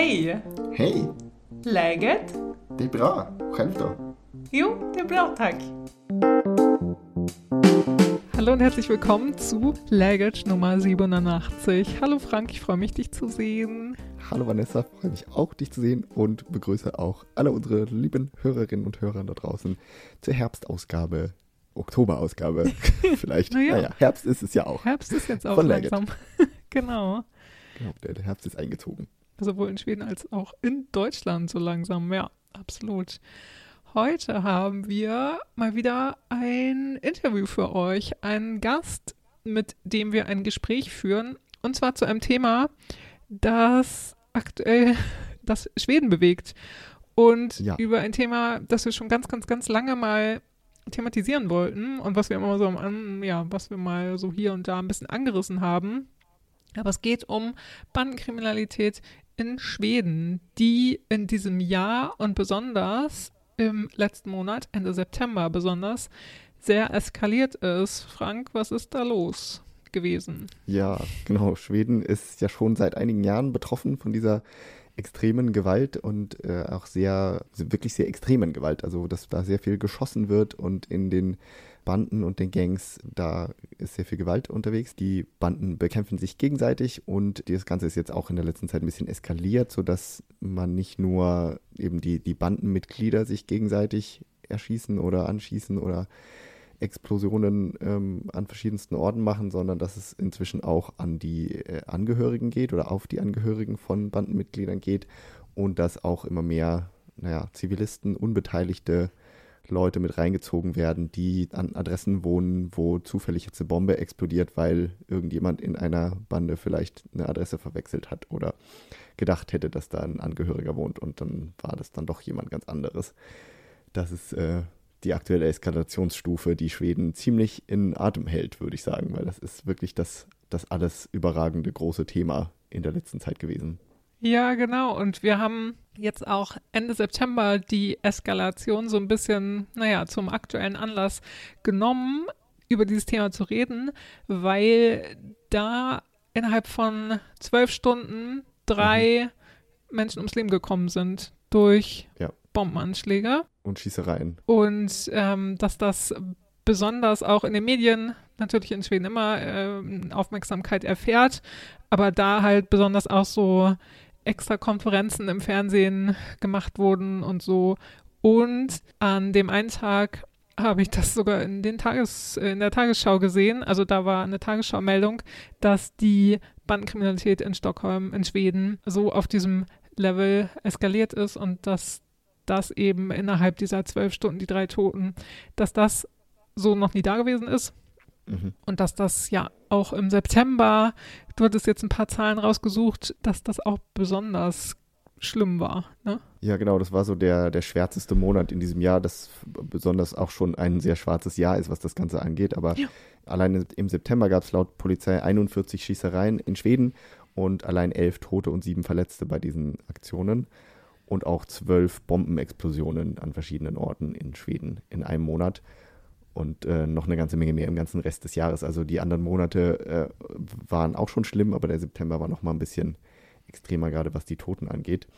Hej! Hej! Läget? Det är bra. Själv då? Jo, det är bra tack. Hallo und herzlich willkommen zu Läget Nummer 87. Hallo Frank, ich freue mich, dich zu sehen. Hallo Vanessa, freue mich auch, dich zu sehen und begrüße auch alle unsere lieben Hörerinnen und Hörer da draußen zur Herbstausgabe, Oktoberausgabe vielleicht. Naja. naja, Herbst ist es ja auch. Herbst ist jetzt auch Von langsam. genau. Genau, der, der Herbst ist eingezogen. Sowohl in Schweden als auch in Deutschland so langsam. Ja, absolut. Heute haben wir mal wieder ein Interview für euch. Einen Gast, mit dem wir ein Gespräch führen. Und zwar zu einem Thema, das aktuell das Schweden bewegt. Und Ja. über ein Thema, das wir schon ganz, ganz, ganz lange mal thematisieren wollten und was wir immer so am, ja, was wir mal so hier und da ein bisschen angerissen haben. Aber es geht um Bandenkriminalität in Schweden, die in diesem Jahr und besonders im letzten Monat, Ende September besonders, sehr eskaliert ist. Frank, was ist da los gewesen? Ja, genau. Schweden ist ja schon seit einigen Jahren betroffen von dieser extremen Gewalt und äh, auch sehr, wirklich sehr extremen Gewalt. Also, dass da sehr viel geschossen wird und in den Banden und den Gangs, da ist sehr viel Gewalt unterwegs. Die Banden bekämpfen sich gegenseitig und das Ganze ist jetzt auch in der letzten Zeit ein bisschen eskaliert, sodass man nicht nur eben die, die Bandenmitglieder sich gegenseitig erschießen oder anschießen oder Explosionen ähm, an verschiedensten Orten machen, sondern dass es inzwischen auch an die äh, Angehörigen geht oder auf die Angehörigen von Bandenmitgliedern geht und dass auch immer mehr, naja, Zivilisten, unbeteiligte Leute mit reingezogen werden, die an Adressen wohnen, wo zufällig jetzt eine Bombe explodiert, weil irgendjemand in einer Bande vielleicht eine Adresse verwechselt hat oder gedacht hätte, dass da ein Angehöriger wohnt und dann war das dann doch jemand ganz anderes. Das ist äh, die aktuelle Eskalationsstufe, die Schweden ziemlich in Atem hält, würde ich sagen, weil das ist wirklich das, das alles überragende große Thema in der letzten Zeit gewesen. Ja, genau. Und wir haben jetzt auch Ende September die Eskalation so ein bisschen, naja, zum aktuellen Anlass genommen, über dieses Thema zu reden, weil da innerhalb von zwölf Stunden drei Menschen ums Leben gekommen sind durch Ja. Bombenanschläge. Und Schießereien. Und ähm, dass das besonders auch in den Medien natürlich in Schweden immer ähm, Aufmerksamkeit erfährt, aber da halt besonders auch so extra Konferenzen im Fernsehen gemacht wurden und so. Und an dem einen Tag habe ich das sogar in, den Tages, in der Tagesschau gesehen. Also da war eine Tagesschau-Meldung, dass die Bandenkriminalität in Stockholm, in Schweden, so auf diesem Level eskaliert ist und dass das eben innerhalb dieser zwölf Stunden, die drei Toten, dass das so noch nie da gewesen ist. Mhm. Und dass das ja auch im September, du hattest jetzt ein paar Zahlen rausgesucht, dass das auch besonders schlimm war. Ne? Ja, genau, das war so der, der schwärzeste Monat in diesem Jahr, das besonders auch schon ein sehr schwarzes Jahr ist, was das Ganze angeht. Aber Ja. allein im September gab es laut Polizei 41 Schießereien in Schweden und allein elf Tote und sieben Verletzte bei diesen Aktionen. Und auch zwölf Bombenexplosionen an verschiedenen Orten in Schweden in einem Monat. Und äh, noch eine ganze Menge mehr im ganzen Rest des Jahres. Also die anderen Monate äh, waren auch schon schlimm, aber der September war noch mal ein bisschen extremer, gerade was die Toten angeht.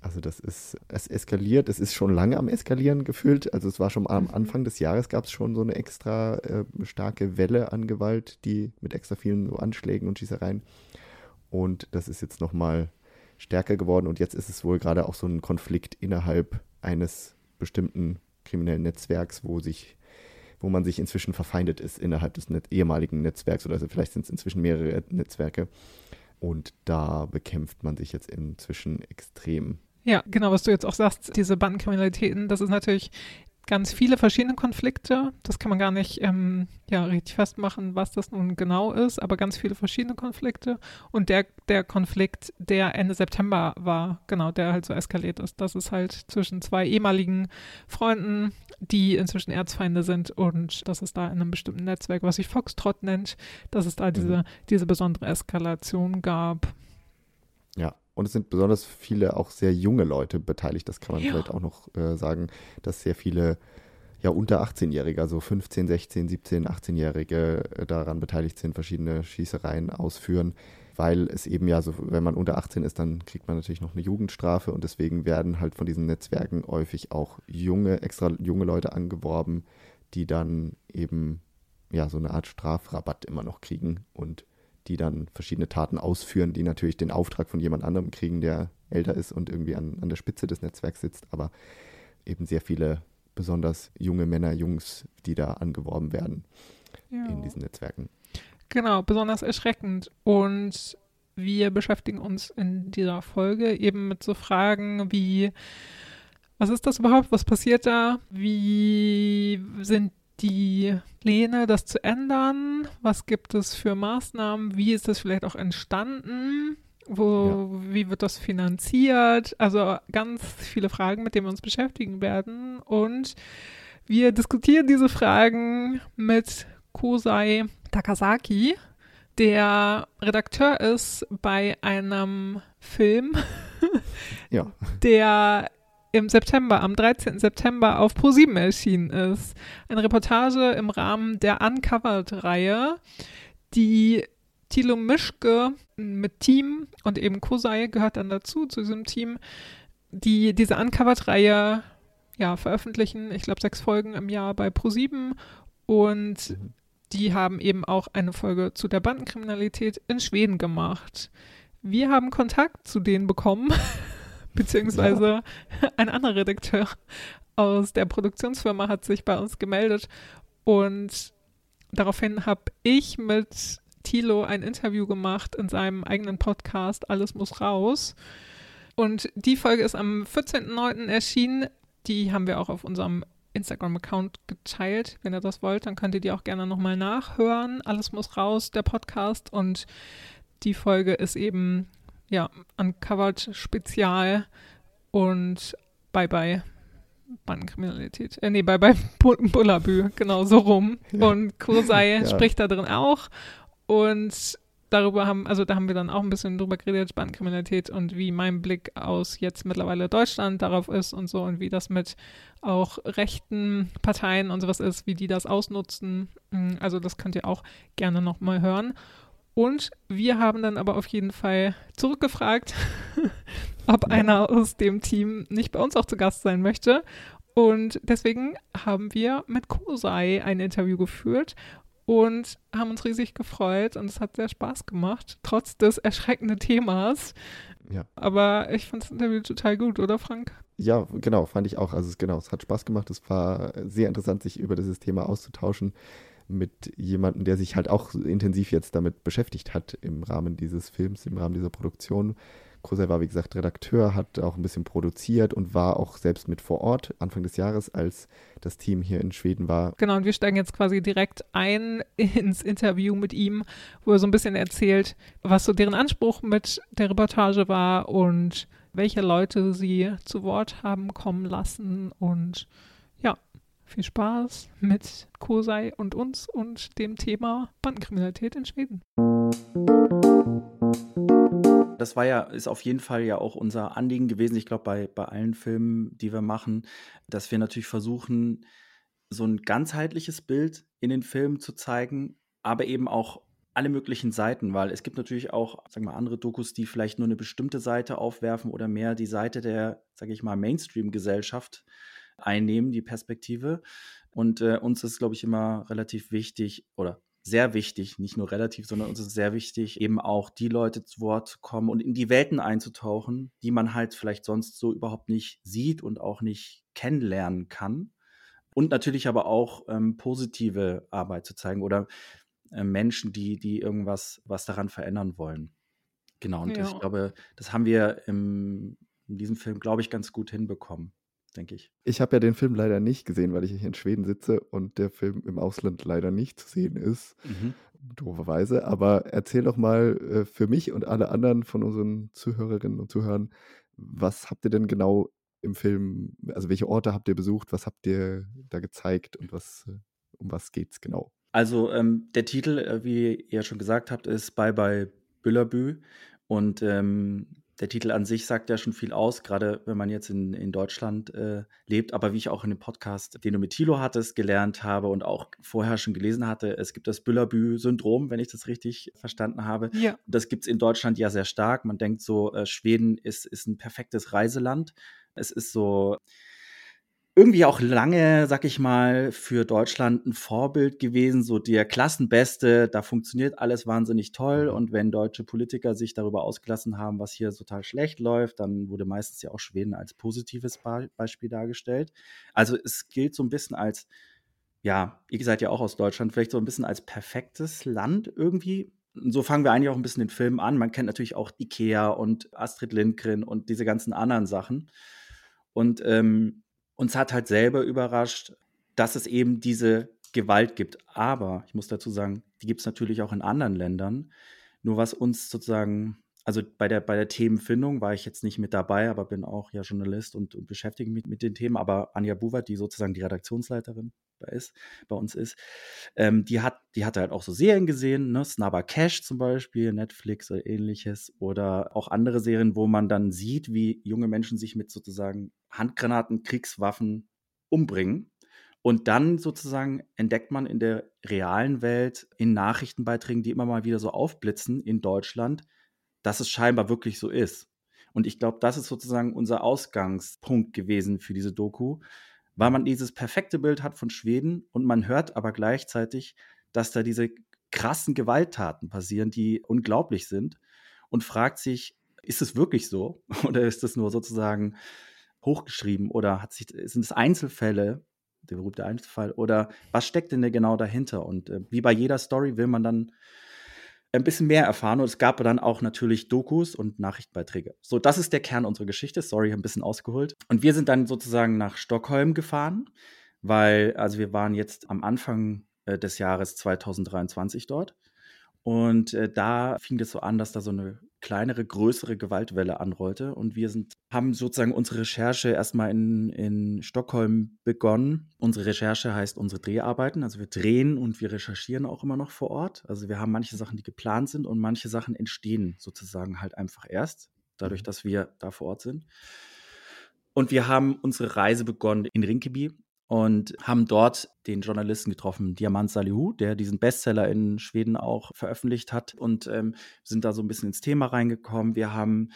Also das ist, es eskaliert, es ist schon lange am Eskalieren gefühlt. Also es war schon am Mhm. Anfang des Jahres gab es schon so eine extra äh, starke Welle an Gewalt, die mit extra vielen so Anschlägen und Schießereien. Und das ist jetzt nochmal stärker geworden und jetzt ist es wohl gerade auch so ein Konflikt innerhalb eines bestimmten kriminellen Netzwerks, wo sich wo man sich inzwischen verfeindet ist innerhalb des Net ehemaligen Netzwerks oder also vielleicht sind es inzwischen mehrere Netzwerke. Und da bekämpft man sich jetzt inzwischen extrem. Ja, genau, was du jetzt auch sagst, diese Bandenkriminalitäten, das ist natürlich ganz viele verschiedene Konflikte. Das kann man gar nicht ähm, ja, richtig festmachen, was das nun genau ist, aber ganz viele verschiedene Konflikte. Und der, der Konflikt, der Ende September war, genau, der halt so eskaliert ist, das ist halt zwischen zwei ehemaligen Freunden, die inzwischen Erzfeinde sind und das ist da in einem bestimmten Netzwerk, was sich Foxtrot nennt, dass es da diese, diese besondere Eskalation gab. Und es sind besonders viele auch sehr junge Leute beteiligt. Das kann man Ja. vielleicht auch noch äh, sagen, dass sehr viele ja unter 18-Jährige, also 15, 16, 17, 18-Jährige daran beteiligt sind, verschiedene Schießereien ausführen, weil es eben ja so, wenn man unter 18 ist, dann kriegt man natürlich noch eine Jugendstrafe und deswegen werden halt von diesen Netzwerken häufig auch junge, extra junge Leute angeworben, die dann eben ja so eine Art Strafrabatt immer noch kriegen und die dann verschiedene Taten ausführen, die natürlich den Auftrag von jemand anderem kriegen, der älter ist und irgendwie an, an der Spitze des Netzwerks sitzt, aber eben sehr viele besonders junge Männer, Jungs, die da angeworben werden ja. in diesen Netzwerken. Genau, besonders erschreckend. Und wir beschäftigen uns in dieser Folge eben mit so Fragen wie, was ist das überhaupt? Was passiert da? Wie sind die Pläne, das zu ändern? Was gibt es für Maßnahmen? Wie ist das vielleicht auch entstanden? Wo, ja. Wie wird das finanziert? Also ganz viele Fragen, mit denen wir uns beschäftigen werden. Und wir diskutieren diese Fragen mit Kosei Takasaki, der Redakteur ist bei einem Film, ja. der im September, am 13. September auf ProSieben erschienen ist. Eine Reportage im Rahmen der Uncovered-Reihe, die Thilo Mischke mit Team und eben Kosei gehört dann dazu, zu diesem Team, die diese Uncovered-Reihe ja, veröffentlichen. Ich glaube, sechs Folgen im Jahr bei ProSieben und die haben eben auch eine Folge zu der Bandenkriminalität in Schweden gemacht. Wir haben Kontakt zu denen bekommen beziehungsweise ja. ein anderer Redakteur aus der Produktionsfirma hat sich bei uns gemeldet und daraufhin habe ich mit Thilo ein Interview gemacht in seinem eigenen Podcast Alles muss raus. Und die Folge ist am 14.09. erschienen. Die haben wir auch auf unserem Instagram-Account geteilt. Wenn ihr das wollt, dann könnt ihr die auch gerne nochmal nachhören. Alles muss raus, der Podcast. Und die Folge ist eben ja, Uncovered Spezial und Bye Bye Bandenkriminalität. Äh, nee, Bye Bye Bullabü, genau so rum. Ja. Und Kursei ja. spricht da drin auch. Und darüber haben, also da haben wir dann auch ein bisschen drüber geredet, Bandenkriminalität und wie mein Blick aus jetzt mittlerweile Deutschland darauf ist und so und wie das mit auch rechten Parteien und sowas ist, wie die das ausnutzen. Also das könnt ihr auch gerne nochmal hören. Und wir haben dann aber auf jeden Fall zurückgefragt, ob einer aus dem Team nicht bei uns auch zu Gast sein möchte. Und deswegen haben wir mit Kosei ein Interview geführt und haben uns riesig gefreut und es hat sehr Spaß gemacht, trotz des erschreckenden Themas. Ja. Aber ich fand das Interview total gut, oder Frank? Ja, genau, fand ich auch. Also es, genau, es hat Spaß gemacht. Es war sehr interessant, sich über dieses Thema auszutauschen mit jemandem, der sich halt auch intensiv jetzt damit beschäftigt hat im Rahmen dieses Films, im Rahmen dieser Produktion. Kosei war, wie gesagt, Redakteur, hat auch ein bisschen produziert und war auch selbst mit vor Ort Anfang des Jahres, als das Team hier in Schweden war. Genau, und wir steigen jetzt quasi direkt ein ins Interview mit ihm, wo er so ein bisschen erzählt, was so deren Anspruch mit der Reportage war und welche Leute sie zu Wort haben kommen lassen und viel Spaß mit Kosei und uns und dem Thema Bandenkriminalität in Schweden. Das war ja, ist auf jeden Fall ja auch unser Anliegen gewesen, ich glaube, bei, bei allen Filmen, die wir machen, dass wir natürlich versuchen, so ein ganzheitliches Bild in den Filmen zu zeigen, aber eben auch alle möglichen Seiten, weil es gibt natürlich auch, sagen wir mal, andere Dokus, die vielleicht nur eine bestimmte Seite aufwerfen oder mehr die Seite der, sage ich mal, Mainstream-Gesellschaft einnehmen, die Perspektive. Und äh, uns ist, glaube ich, immer relativ wichtig oder sehr wichtig, nicht nur relativ, sondern uns ist sehr wichtig, eben auch die Leute zu Wort zu kommen und in die Welten einzutauchen, die man halt vielleicht sonst so überhaupt nicht sieht und auch nicht kennenlernen kann. Und natürlich aber auch ähm, positive Arbeit zu zeigen oder äh, Menschen, die, die irgendwas was daran verändern wollen. Genau, und ja. ich glaube, das haben wir im, in diesem Film, glaube ich, ganz gut hinbekommen denke ich. Ich habe ja den Film leider nicht gesehen, weil ich hier in Schweden sitze und der Film im Ausland leider nicht zu sehen ist. Mhm. Dooferweise. Aber erzähl doch mal äh, für mich und alle anderen von unseren Zuhörerinnen und Zuhörern, was habt ihr denn genau im Film, also welche Orte habt ihr besucht, was habt ihr da gezeigt und was, äh, um was geht's genau? Also ähm, der Titel, äh, wie ihr schon gesagt habt, ist Bye Bye Büllerbü. Und ähm, der Titel an sich sagt ja schon viel aus, gerade wenn man jetzt in, in Deutschland äh, lebt. Aber wie ich auch in dem Podcast, den du mit Thilo hattest, gelernt habe und auch vorher schon gelesen hatte, es gibt das Büllerbü-Syndrom, wenn ich das richtig verstanden habe. Ja. Das gibt es in Deutschland ja sehr stark. Man denkt so, äh, Schweden ist, ist ein perfektes Reiseland. Es ist so irgendwie auch lange, sag ich mal, für Deutschland ein Vorbild gewesen, so der Klassenbeste, da funktioniert alles wahnsinnig toll mhm. und wenn deutsche Politiker sich darüber ausgelassen haben, was hier total schlecht läuft, dann wurde meistens ja auch Schweden als positives Beispiel dargestellt. Also es gilt so ein bisschen als, ja, ihr seid ja auch aus Deutschland, vielleicht so ein bisschen als perfektes Land irgendwie. Und so fangen wir eigentlich auch ein bisschen den Film an. Man kennt natürlich auch Ikea und Astrid Lindgren und diese ganzen anderen Sachen. Und ähm, uns hat halt selber überrascht, dass es eben diese Gewalt gibt. Aber ich muss dazu sagen, die gibt es natürlich auch in anderen Ländern. Nur was uns sozusagen, also bei der, bei der Themenfindung war ich jetzt nicht mit dabei, aber bin auch ja Journalist und, und beschäftige mich mit den Themen. Aber Anja Buwert, die sozusagen die Redaktionsleiterin bei, ist, bei uns ist, ähm, die, hat, die hatte halt auch so Serien gesehen, ne? Snubber Cash zum Beispiel, Netflix oder ähnliches. Oder auch andere Serien, wo man dann sieht, wie junge Menschen sich mit sozusagen Handgranaten, Kriegswaffen umbringen. Und dann sozusagen entdeckt man in der realen Welt, in Nachrichtenbeiträgen, die immer mal wieder so aufblitzen in Deutschland, dass es scheinbar wirklich so ist. Und ich glaube, das ist sozusagen unser Ausgangspunkt gewesen für diese Doku, weil man dieses perfekte Bild hat von Schweden und man hört aber gleichzeitig, dass da diese krassen Gewalttaten passieren, die unglaublich sind und fragt sich, ist es wirklich so oder ist es nur sozusagen hochgeschrieben oder hat sich, sind es Einzelfälle, der berühmte Einzelfall, oder was steckt denn genau dahinter? Und äh, wie bei jeder Story will man dann ein bisschen mehr erfahren und es gab dann auch natürlich Dokus und Nachrichtenbeiträge. So, das ist der Kern unserer Geschichte. Sorry, ein bisschen ausgeholt. Und wir sind dann sozusagen nach Stockholm gefahren, weil, also wir waren jetzt am Anfang äh, des Jahres 2023 dort. Und äh, da fing es so an, dass da so eine kleinere, größere Gewaltwelle anrollte. Und wir sind, haben sozusagen unsere Recherche erstmal in, in Stockholm begonnen. Unsere Recherche heißt unsere Dreharbeiten. Also wir drehen und wir recherchieren auch immer noch vor Ort. Also wir haben manche Sachen, die geplant sind und manche Sachen entstehen sozusagen halt einfach erst, dadurch, mhm. dass wir da vor Ort sind. Und wir haben unsere Reise begonnen in Rinkeby und haben dort den Journalisten getroffen, Diamant Salihu, der diesen Bestseller in Schweden auch veröffentlicht hat und ähm, sind da so ein bisschen ins Thema reingekommen. Wir haben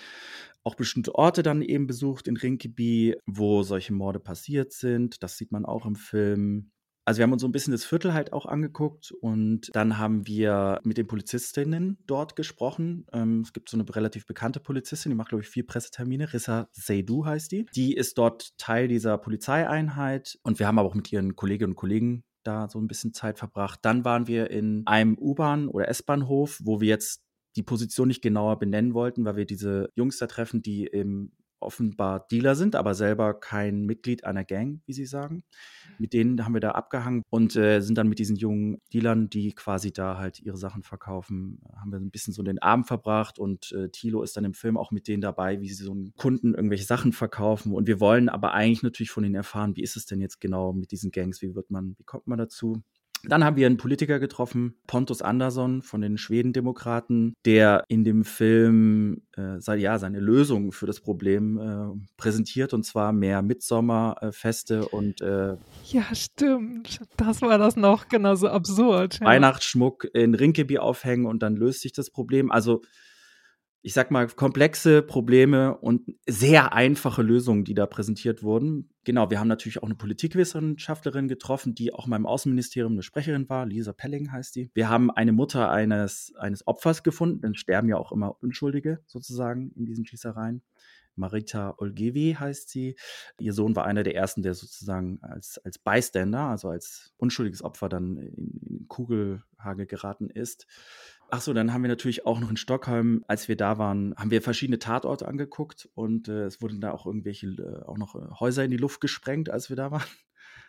auch bestimmte Orte dann eben besucht in Rinkeby, wo solche Morde passiert sind. Das sieht man auch im Film. Also wir haben uns so ein bisschen das Viertel halt auch angeguckt und dann haben wir mit den Polizistinnen dort gesprochen. Ähm, es gibt so eine relativ bekannte Polizistin, die macht, glaube ich, vier Pressetermine. Rissa Seydu heißt die. Die ist dort Teil dieser Polizeieinheit und wir haben aber auch mit ihren Kolleginnen und Kollegen da so ein bisschen Zeit verbracht. Dann waren wir in einem U-Bahn- oder S-Bahnhof, wo wir jetzt die Position nicht genauer benennen wollten, weil wir diese Jungs da treffen, die im offenbar Dealer sind, aber selber kein Mitglied einer Gang, wie sie sagen. Mit denen haben wir da abgehangen und äh, sind dann mit diesen jungen Dealern, die quasi da halt ihre Sachen verkaufen, haben wir ein bisschen so den Abend verbracht und äh, Thilo ist dann im Film auch mit denen dabei, wie sie so einen Kunden irgendwelche Sachen verkaufen und wir wollen aber eigentlich natürlich von ihnen erfahren, wie ist es denn jetzt genau mit diesen Gangs, wie wird man, wie kommt man dazu? Dann haben wir einen Politiker getroffen, Pontus Andersson von den Schwedendemokraten, der in dem Film äh, ja, seine Lösung für das Problem äh, präsentiert und zwar mehr Mitsommerfeste und äh, Ja, stimmt. Das war das noch genauso absurd. Ja. Weihnachtsschmuck in Rinkeby aufhängen und dann löst sich das Problem. Also ich sag mal, komplexe Probleme und sehr einfache Lösungen, die da präsentiert wurden. Genau, wir haben natürlich auch eine Politikwissenschaftlerin getroffen, die auch in meinem Außenministerium eine Sprecherin war. Lisa Pelling heißt die. Wir haben eine Mutter eines, eines Opfers gefunden, denn sterben ja auch immer Unschuldige sozusagen in diesen Schießereien. Marita Olgevi heißt sie. Ihr Sohn war einer der ersten, der sozusagen als, als Bystander, also als unschuldiges Opfer dann in, in Kugelhage geraten ist. Ach so, dann haben wir natürlich auch noch in Stockholm, als wir da waren, haben wir verschiedene Tatorte angeguckt und äh, es wurden da auch irgendwelche, äh, auch noch äh, Häuser in die Luft gesprengt, als wir da waren.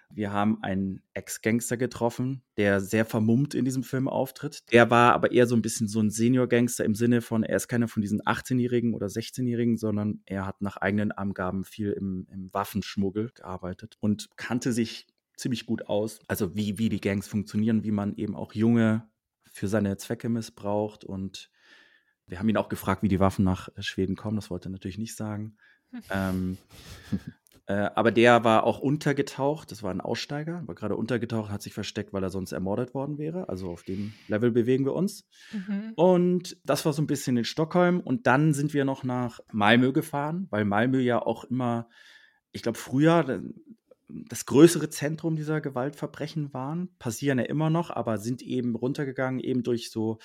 Wir haben einen Ex-Gangster getroffen, der sehr vermummt in diesem Film auftritt. Der war aber eher so ein bisschen so ein Senior-Gangster im Sinne von, er ist keiner von diesen 18-Jährigen oder 16-Jährigen, sondern er hat nach eigenen Angaben viel im, im Waffenschmuggel gearbeitet und kannte sich ziemlich gut aus. Also wie, wie die Gangs funktionieren, wie man eben auch junge für seine Zwecke missbraucht und Wir haben ihn auch gefragt, wie die Waffen nach äh, Schweden kommen. Das wollte er natürlich nicht sagen. ähm, äh, aber der war auch untergetaucht. Das war ein Aussteiger, war gerade untergetaucht, hat sich versteckt, weil er sonst ermordet worden wäre. Also auf dem Level bewegen wir uns. Mhm. Und das war so ein bisschen in Stockholm. Und dann sind wir noch nach Malmö gefahren, weil Malmö ja auch immer, ich glaube, früher das größere Zentrum dieser Gewaltverbrechen waren. Passieren ja immer noch, aber sind eben runtergegangen, eben durch so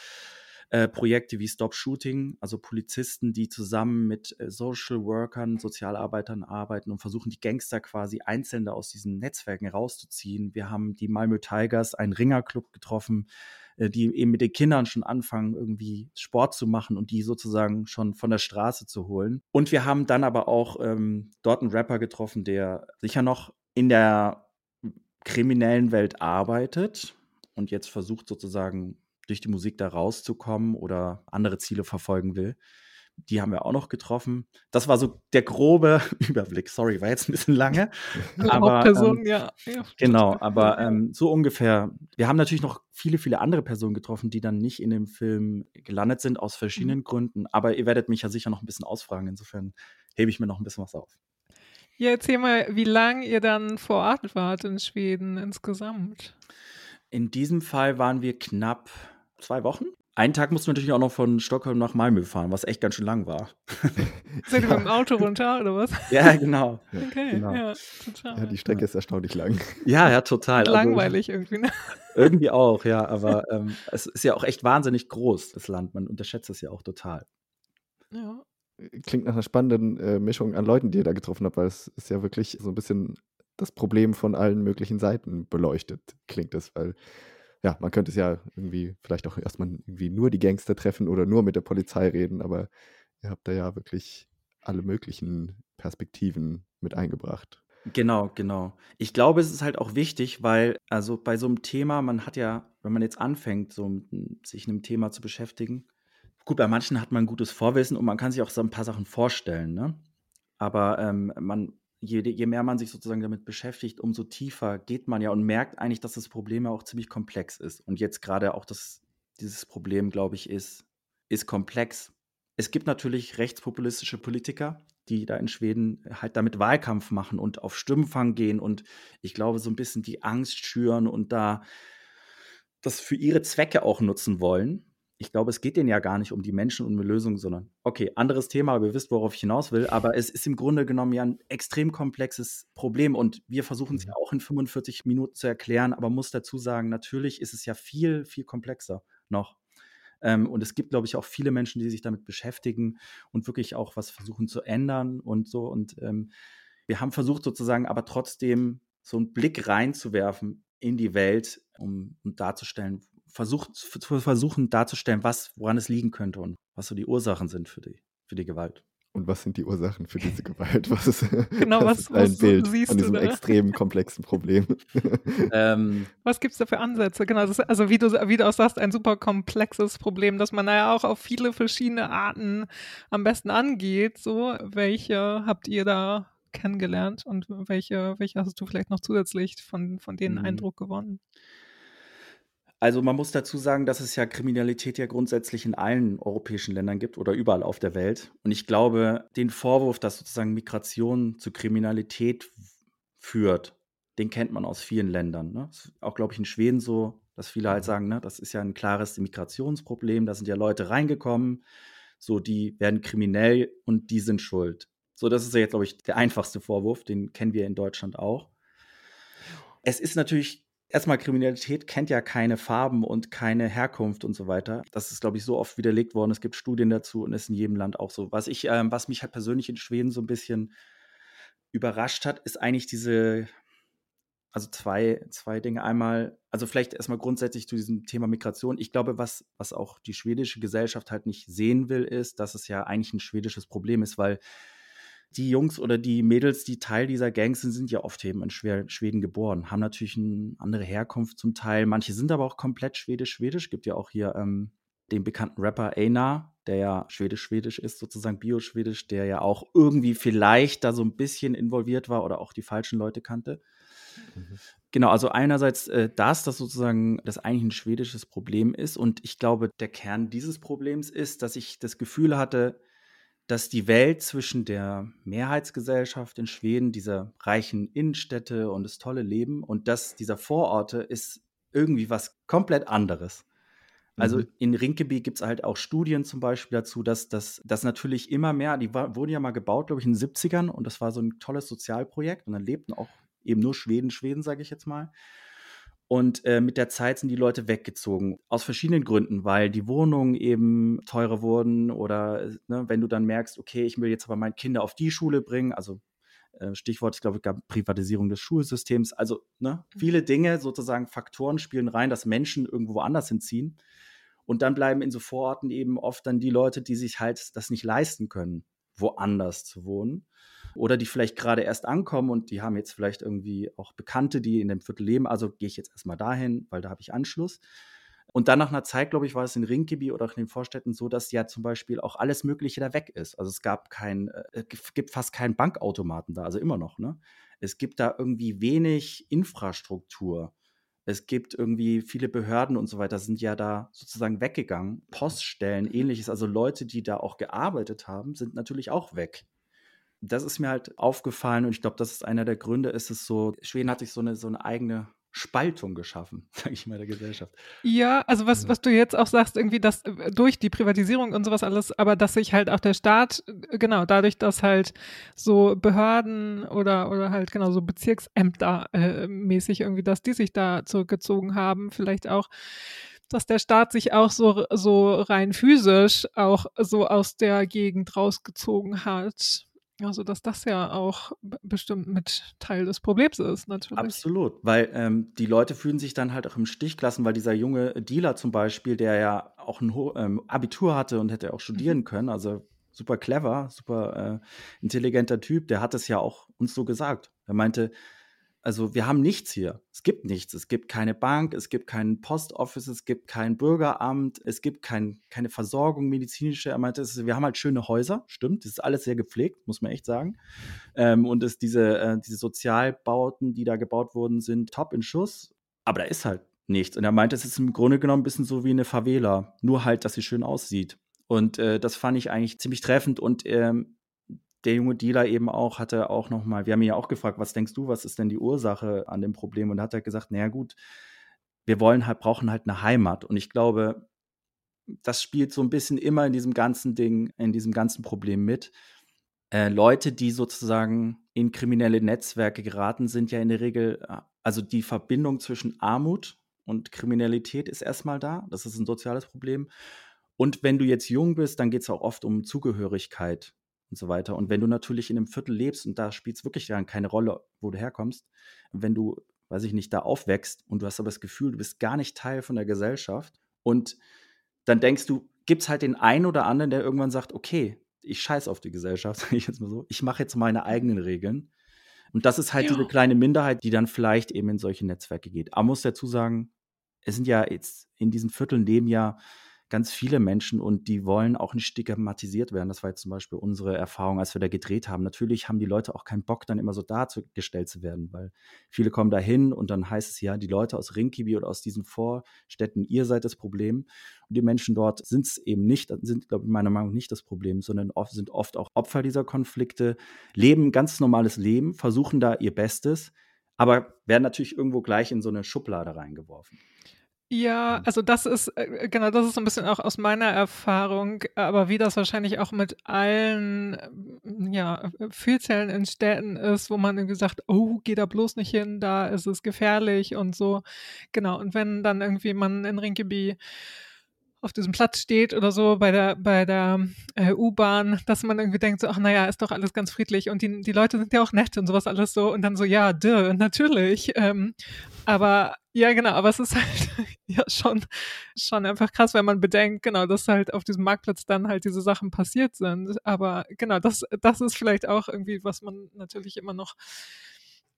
äh, Projekte wie Stop Shooting, also Polizisten, die zusammen mit äh, Social Workern, Sozialarbeitern arbeiten und versuchen, die Gangster quasi einzeln aus diesen Netzwerken rauszuziehen. Wir haben die Malmö Tigers, einen Ringerclub getroffen, äh, die eben mit den Kindern schon anfangen, irgendwie Sport zu machen und die sozusagen schon von der Straße zu holen. Und wir haben dann aber auch ähm, dort einen Rapper getroffen, der sicher noch in der kriminellen Welt arbeitet und jetzt versucht sozusagen durch die Musik da rauszukommen oder andere Ziele verfolgen will. Die haben wir auch noch getroffen. Das war so der grobe Überblick. Sorry, war jetzt ein bisschen lange. aber, Hauptperson, ähm, ja. ja. Genau, aber ähm, so ungefähr. Wir haben natürlich noch viele, viele andere Personen getroffen, die dann nicht in dem Film gelandet sind, aus verschiedenen mhm. Gründen. Aber ihr werdet mich ja sicher noch ein bisschen ausfragen. Insofern hebe ich mir noch ein bisschen was auf. Ja, erzähl mal, wie lange ihr dann vor Ort wart in Schweden insgesamt. In diesem Fall waren wir knapp zwei Wochen. Einen Tag mussten wir natürlich auch noch von Stockholm nach Malmö fahren, was echt ganz schön lang war. Seid ihr mit dem Auto runter oder was? Ja, genau. Okay, genau. ja, total. Ja, die Strecke ist erstaunlich lang. Ja, ja, total. Also, langweilig irgendwie. Ne? Irgendwie auch, ja. Aber ähm, es ist ja auch echt wahnsinnig groß, das Land. Man unterschätzt es ja auch total. Ja. Klingt nach einer spannenden äh, Mischung an Leuten, die ihr da getroffen habt, weil es ist ja wirklich so ein bisschen das Problem von allen möglichen Seiten beleuchtet, klingt es, weil ja, man könnte es ja irgendwie vielleicht auch erstmal irgendwie nur die Gangster treffen oder nur mit der Polizei reden, aber ihr habt da ja wirklich alle möglichen Perspektiven mit eingebracht. Genau, genau. Ich glaube, es ist halt auch wichtig, weil, also bei so einem Thema, man hat ja, wenn man jetzt anfängt, so sich einem Thema zu beschäftigen, gut, bei manchen hat man gutes Vorwissen und man kann sich auch so ein paar Sachen vorstellen, ne? Aber ähm, man, je, je mehr man sich sozusagen damit beschäftigt, umso tiefer geht man ja und merkt eigentlich, dass das Problem ja auch ziemlich komplex ist. Und jetzt gerade auch das, dieses Problem, glaube ich, ist, ist komplex. Es gibt natürlich rechtspopulistische Politiker, die da in Schweden halt damit Wahlkampf machen und auf Stimmenfang gehen und ich glaube, so ein bisschen die Angst schüren und da das für ihre Zwecke auch nutzen wollen ich glaube, es geht denen ja gar nicht um die Menschen und eine Lösung, sondern, okay, anderes Thema, aber ihr wisst, worauf ich hinaus will, aber es ist im Grunde genommen ja ein extrem komplexes Problem und wir versuchen es ja mhm. auch in 45 Minuten zu erklären, aber muss dazu sagen, natürlich ist es ja viel, viel komplexer noch. Ähm, und es gibt, glaube ich, auch viele Menschen, die sich damit beschäftigen und wirklich auch was versuchen zu ändern und so. Und ähm, wir haben versucht sozusagen aber trotzdem so einen Blick reinzuwerfen in die Welt, um, um darzustellen, versucht, zu versuchen darzustellen, was, woran es liegen könnte und was so die Ursachen sind für die, für die Gewalt. Und was sind die Ursachen für diese Gewalt? Was ist, genau, was, was ist ein was Bild von diesem extrem komplexen Problem? ähm, was gibt es da für Ansätze? Genau, ist, also wie du, wie du auch sagst, ein super komplexes Problem, das man ja auch auf viele verschiedene Arten am besten angeht. So, welche habt ihr da kennengelernt und welche, welche hast du vielleicht noch zusätzlich von, von denen mhm. Eindruck gewonnen? Also man muss dazu sagen, dass es ja Kriminalität ja grundsätzlich in allen europäischen Ländern gibt oder überall auf der Welt. Und ich glaube, den Vorwurf, dass sozusagen Migration zu Kriminalität führt, den kennt man aus vielen Ländern. Ne? auch, glaube ich, in Schweden so, dass viele halt mhm. sagen, ne, das ist ja ein klares Migrationsproblem, da sind ja Leute reingekommen, so die werden kriminell und die sind schuld. So, das ist ja jetzt, glaube ich, der einfachste Vorwurf, den kennen wir in Deutschland auch. Es ist natürlich erstmal Kriminalität kennt ja keine Farben und keine Herkunft und so weiter. Das ist, glaube ich, so oft widerlegt worden. Es gibt Studien dazu und ist in jedem Land auch so. Was ich, ähm, was mich halt persönlich in Schweden so ein bisschen überrascht hat, ist eigentlich diese, also zwei, zwei Dinge. Einmal, also vielleicht erstmal grundsätzlich zu diesem Thema Migration. Ich glaube, was, was auch die schwedische Gesellschaft halt nicht sehen will, ist, dass es ja eigentlich ein schwedisches Problem ist, weil die Jungs oder die Mädels, die Teil dieser Gangs sind, sind ja oft eben in Schweden geboren, haben natürlich eine andere Herkunft zum Teil. Manche sind aber auch komplett schwedisch-schwedisch. Gibt ja auch hier ähm, den bekannten Rapper Einar, der ja schwedisch-schwedisch ist, sozusagen bio-schwedisch, der ja auch irgendwie vielleicht da so ein bisschen involviert war oder auch die falschen Leute kannte. Mhm. Genau, also einerseits äh, das, dass sozusagen das eigentlich ein schwedisches Problem ist. Und ich glaube, der Kern dieses Problems ist, dass ich das Gefühl hatte, dass die Welt zwischen der Mehrheitsgesellschaft in Schweden, dieser reichen Innenstädte und das tolle Leben und das dieser Vororte ist irgendwie was komplett anderes. Also Mhm. in Rinkeby gibt es halt auch Studien zum Beispiel dazu, dass das natürlich immer mehr, die war, wurden ja mal gebaut, glaube ich, in den 70ern und das war so ein tolles Sozialprojekt und dann lebten auch eben nur Schweden, Schweden, sage ich jetzt mal. Und äh, mit der Zeit sind die Leute weggezogen. Aus verschiedenen Gründen, weil die Wohnungen eben teurer wurden oder ne, wenn du dann merkst, okay, ich will jetzt aber meine Kinder auf die Schule bringen, also äh, Stichwort, ich glaube, es gab Privatisierung des Schulsystems. Also ne, viele Dinge, sozusagen Faktoren spielen rein, dass Menschen irgendwo anders hinziehen. Und dann bleiben in so Vororten eben oft dann die Leute, die sich halt das nicht leisten können, woanders zu wohnen. Oder die vielleicht gerade erst ankommen und die haben jetzt vielleicht irgendwie auch Bekannte, die in dem Viertel leben. Also gehe ich jetzt erstmal dahin, weil da habe ich Anschluss. Und dann nach einer Zeit, glaube ich, war es in Rinkeby oder auch in den Vorstädten so, dass ja zum Beispiel auch alles Mögliche da weg ist. Also es gab kein, äh, es gibt fast keinen Bankautomaten da, also immer noch, ne? Es gibt da irgendwie wenig Infrastruktur. Es gibt irgendwie viele Behörden und so weiter, sind ja da sozusagen weggegangen. Poststellen, ähnliches, also Leute, die da auch gearbeitet haben, sind natürlich auch weg. Das ist mir halt aufgefallen und ich glaube, das ist einer der Gründe, ist es so, Schweden hat sich so eine, so eine eigene Spaltung geschaffen, sage ich mal, der Gesellschaft. Ja, also was, Mhm. was du jetzt auch sagst, irgendwie, dass äh, durch die Privatisierung und sowas alles, aber dass sich halt auch der Staat, äh, genau, dadurch, dass halt so Behörden oder, oder halt genau so Bezirksämter äh, mäßig irgendwie, dass die sich da zurückgezogen haben, vielleicht auch, dass der Staat sich auch so, so rein physisch auch so aus der Gegend rausgezogen hat. Also, dass das ja auch bestimmt mit Teil des Problems ist, natürlich. Absolut, weil ähm, die Leute fühlen sich dann halt auch im Stich gelassen, weil dieser junge Dealer zum Beispiel, der ja auch ein Ho ähm, Abitur hatte und hätte auch studieren können, also super clever, super äh, intelligenter Typ, der hat es ja auch uns so gesagt. Er meinte, also wir haben nichts hier. Es gibt nichts. Es gibt keine Bank, es gibt kein Postoffice, es gibt kein Bürgeramt, es gibt kein, keine Versorgung medizinische. Er meinte, wir haben halt schöne Häuser, stimmt. Das ist alles sehr gepflegt, muss man echt sagen. Ähm, und es, diese, äh, diese Sozialbauten, die da gebaut wurden, sind top in Schuss. Aber da ist halt nichts. Und er meinte, es ist im Grunde genommen ein bisschen so wie eine Favela. Nur halt, dass sie schön aussieht. Und äh, das fand ich eigentlich ziemlich treffend. Und ähm, der junge Dealer eben auch hatte auch noch mal, wir haben ihn ja auch gefragt, was denkst du, was ist denn die Ursache an dem Problem? Und da hat er gesagt, naja gut, wir wollen halt, brauchen halt eine Heimat. Und ich glaube, das spielt so ein bisschen immer in diesem ganzen Ding, in diesem ganzen Problem mit. Äh, Leute, die sozusagen in kriminelle Netzwerke geraten, sind ja in der Regel, äh, also die Verbindung zwischen Armut und Kriminalität ist erstmal da. Das ist ein soziales Problem. Und wenn du jetzt jung bist, dann geht es auch oft um Zugehörigkeit und so weiter. Und wenn du natürlich in einem Viertel lebst und da spielt es wirklich dann keine Rolle, wo du herkommst, wenn du, weiß ich nicht, da aufwächst und du hast aber das Gefühl, du bist gar nicht Teil von der Gesellschaft und dann denkst du, gibt es halt den einen oder anderen, der irgendwann sagt, okay, ich scheiß auf die Gesellschaft, sage ich jetzt mal so, ich mache jetzt meine eigenen Regeln. Und das ist halt Ja. diese kleine Minderheit, die dann vielleicht eben in solche Netzwerke geht. Aber muss dazu sagen, es sind ja jetzt in diesen Vierteln leben ja ganz viele Menschen und die wollen auch nicht stigmatisiert werden. Das war jetzt zum Beispiel unsere Erfahrung, als wir da gedreht haben. Natürlich haben die Leute auch keinen Bock, dann immer so dargestellt zu werden, weil viele kommen da hin und dann heißt es ja, die Leute aus Rinkibi oder aus diesen Vorstädten, ihr seid das Problem. Und die Menschen dort sind es eben nicht, sind, glaube ich, meiner Meinung nach nicht das Problem, sondern oft, sind oft auch Opfer dieser Konflikte, leben ein ganz normales Leben, versuchen da ihr Bestes, aber werden natürlich irgendwo gleich in so eine Schublade reingeworfen. Ja, also das ist, äh, genau, das ist so ein bisschen auch aus meiner Erfahrung, aber wie das wahrscheinlich auch mit allen, ähm, ja, Vielzellen in Städten ist, wo man irgendwie sagt, oh, geh da bloß nicht hin, da ist es gefährlich und so. Genau, und wenn dann irgendwie man in Rinkeby auf diesem Platz steht oder so bei der, bei der äh, U-Bahn, dass man irgendwie denkt, so, ach naja, ist doch alles ganz friedlich und die, die Leute sind ja auch nett und sowas alles so und dann so, ja, duh, natürlich. Ähm, aber ja, genau, aber es ist halt ja schon, schon einfach krass, wenn man bedenkt, genau, dass halt auf diesem Marktplatz dann halt diese Sachen passiert sind. Aber genau, das, das ist vielleicht auch irgendwie, was man natürlich immer noch